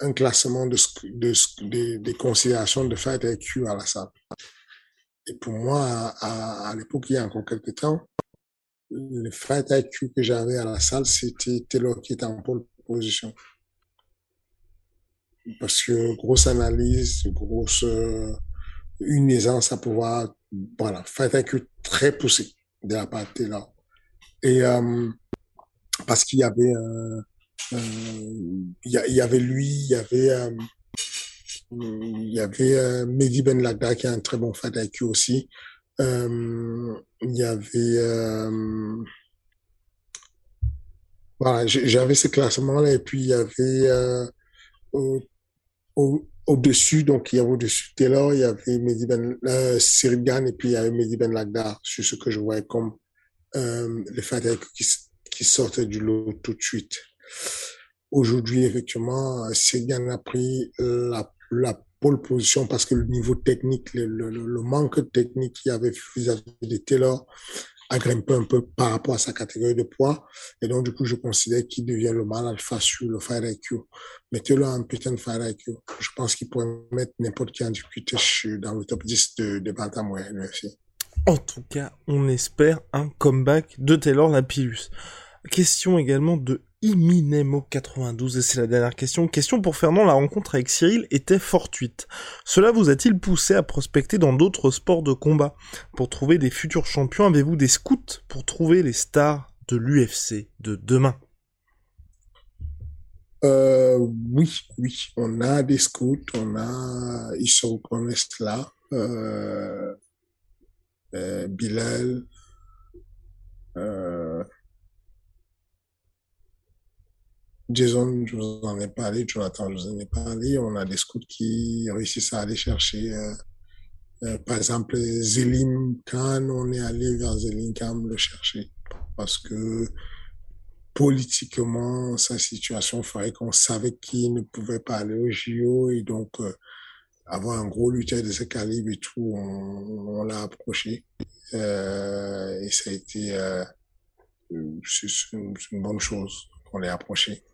un classement de, de, des considérations de fight IQ à la salle. Et pour moi, à, à, l'époque, il y a encore quelques temps, le fight IQ que j'avais à la salle, c'était Taylor qui était en pole position. Parce que grosse analyse, grosse, euh, une aisance à pouvoir, voilà, fight IQ très poussé. de la part de Taylor. Et euh, parce qu'il y avait euh, il y, avait lui, il y avait il y avait Mehdi Ben Lagda qui a un très bon fight IQ aussi. il y avait voilà, j'avais ce classement-là et puis il y avait au, au-dessus, donc il y avait au-dessus Taylor, il y avait Mehdi Ben, euh, et puis il y avait Mehdi Ben Lagdar, sur ce que je voyais comme euh, les fighters qui, qui sortaient du lot tout de suite. Aujourd'hui, effectivement, Sirigan a pris la, pole position parce que le niveau technique, le, manque technique qu'il y avait vis-à-vis de Taylor a grimpé un peu par rapport à sa catégorie de poids. Et donc, du coup, je considère qu'il devient le mal alpha sur le Fire IQ. Mettez-le un putain de Fire IQ. Je pense qu'il pourrait mettre n'importe qui en difficulté dans le top 10 de, de Bantamweight. En tout cas, on espère un comeback de Taylor Lapillus. Question également de Iminemo92, et c'est la dernière question. Question pour Fernand, la rencontre avec Cyril était fortuite. Cela vous a-t-il poussé à prospecter dans d'autres sports de combat? Pour trouver des futurs champions, avez-vous des scouts pour trouver les stars de l'UFC de demain? Euh, oui, oui, on a des scouts, on a, ils sont reconnaissent là, euh, euh, Bilal, Jason, je vous en ai parlé, Jonathan, je vous en ai parlé. On a des scouts qui réussissent à aller chercher, euh, euh, par exemple, Zelim Khan, on est allé vers Zelim Khan le chercher parce que politiquement, sa situation ferait qu'on savait qu'il ne pouvait pas aller au JO et donc euh, avoir un gros lutteur de ce calibre et tout, on, l'a approché. et ça a été c'est une, une bonne chose qu'on l'ait approché.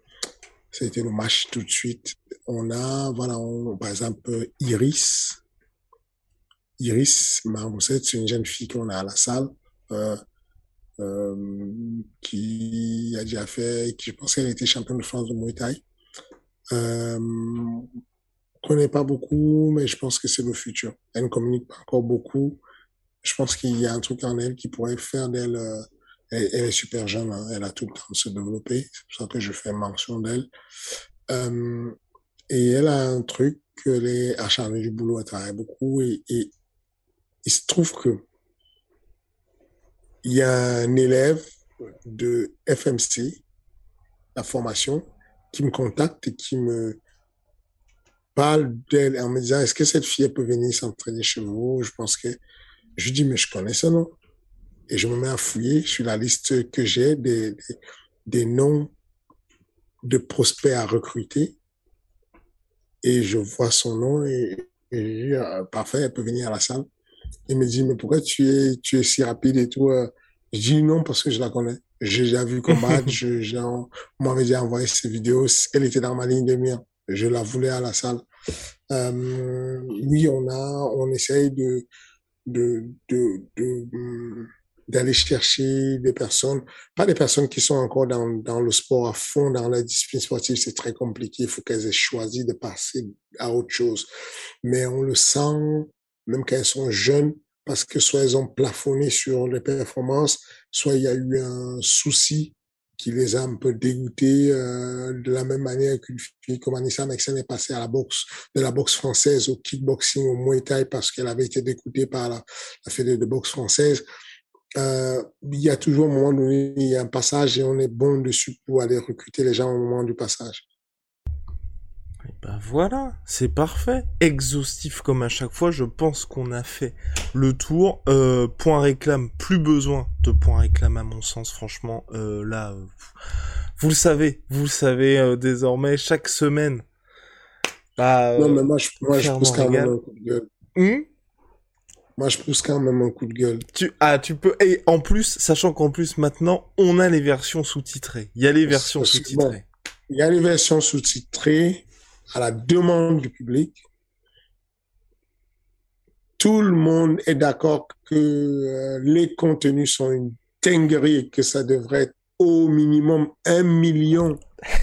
C'était le match tout de suite. On a, voilà, par exemple, Iris. Iris Marmousset, c'est une jeune fille qu'on a à la salle, euh, euh, qui a déjà fait, qui, je pense qu'elle était championne de France de Muay Thai. Euh, connaît pas beaucoup, mais je pense que c'est le futur. Elle ne communique pas encore beaucoup. Je pense qu'il y a un truc en elle qui pourrait faire d'elle elle, est super jeune, hein. elle a tout le temps de se développer. C'est pour ça que je fais mention d'elle. Euh, et elle a un truc que les acharnés du boulot, elle travaille beaucoup et, il se trouve que il y a un élève de FMC, la formation, qui me contacte et qui me parle d'elle en me disant est-ce que cette fille peut venir s'entraîner chez vous? Je pense que je dis mais je connais ce nom et je me mets à fouiller sur la liste que j'ai des, des, des, noms de prospects à recruter. Et je vois son nom et, et euh, parfait, elle peut venir à la salle. Il me dit, mais pourquoi tu es, tu es si rapide et tout? Euh? Je dis non parce que je la connais. J'ai déjà vu combattre, je, j'ai, m'avait déjà envoyé ses vidéos. Elle était dans ma ligne de mire. Je la voulais à la salle. Euh, oui, on a, on essaye de, de, de, de, hum, d'aller chercher des personnes, pas des personnes qui sont encore dans, dans le sport à fond, dans la discipline sportive, c'est très compliqué, il faut qu'elles aient choisi de passer à autre chose. Mais on le sent, même quand elles sont jeunes, parce que soit elles ont plafonné sur les performances, soit il y a eu un souci qui les a un peu dégoûtés euh, de la même manière qu'une fille comme Anissa Mexen est passée à la boxe, de la boxe française au kickboxing, au Muay Thai parce qu'elle avait été dégoûtée par la, la fédération de boxe française euh, il y a toujours un moment donné, il y a un passage et on est bon dessus pour aller recruter les gens au moment du passage. Et ben voilà, c'est parfait. Exhaustif comme à chaque fois, je pense qu'on a fait le tour. Euh, point réclame, plus besoin de point réclame à mon sens, franchement. Euh, là, vous le savez, vous le savez désormais, chaque semaine. Bah, non, mais moi, je, moi, je même hum? Moi, je pousse quand même un coup de gueule. Tu, ah, tu peux, et en plus, sachant qu'en plus, maintenant, on a les versions sous-titrées. Il y a les versions sous-titrées. il y a les versions sous-titrées à la demande du public. Tout le monde est d'accord que euh, les contenus sont une dinguerie et que ça devrait être au minimum un million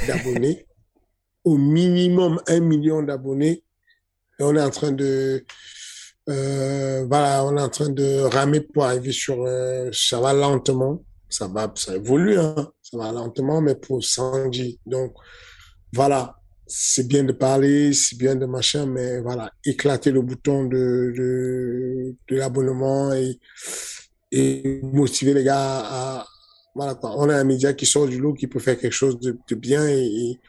d'abonnés. au minimum un million d'abonnés. Et on est en train de, Euh, voilà, on est en train de ramer pour arriver sur. Euh, ça va lentement, ça va, ça évolue, hein, ça va lentement, mais pour Sanji. Donc voilà, c'est bien de parler, c'est bien de machin, mais voilà, éclater le bouton de de, de l'abonnement et et motiver les gars à voilà quoi. On a un média qui sort du lot, qui peut faire quelque chose de, de bien et, et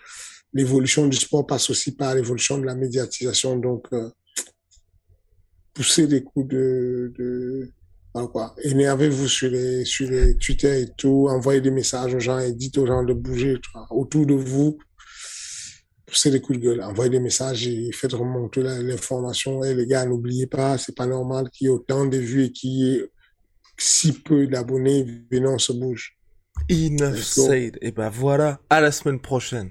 l'évolution du sport passe aussi par l'évolution de la médiatisation. Donc, euh, pousser des coups de, de voilà quoi? Énervez-vous sur les, sur les Twitter et tout, envoyez des messages aux gens et dites aux gens de bouger tu vois, autour de vous. Poussez des coups de gueule, envoyez des messages et faites remonter l'information. Et les gars, n'oubliez pas, c'est pas normal qu'il y ait autant de vues et qu'il y ait si peu d'abonnés. Venez, on se bouge. Enough said. Et ben voilà, à la semaine prochaine.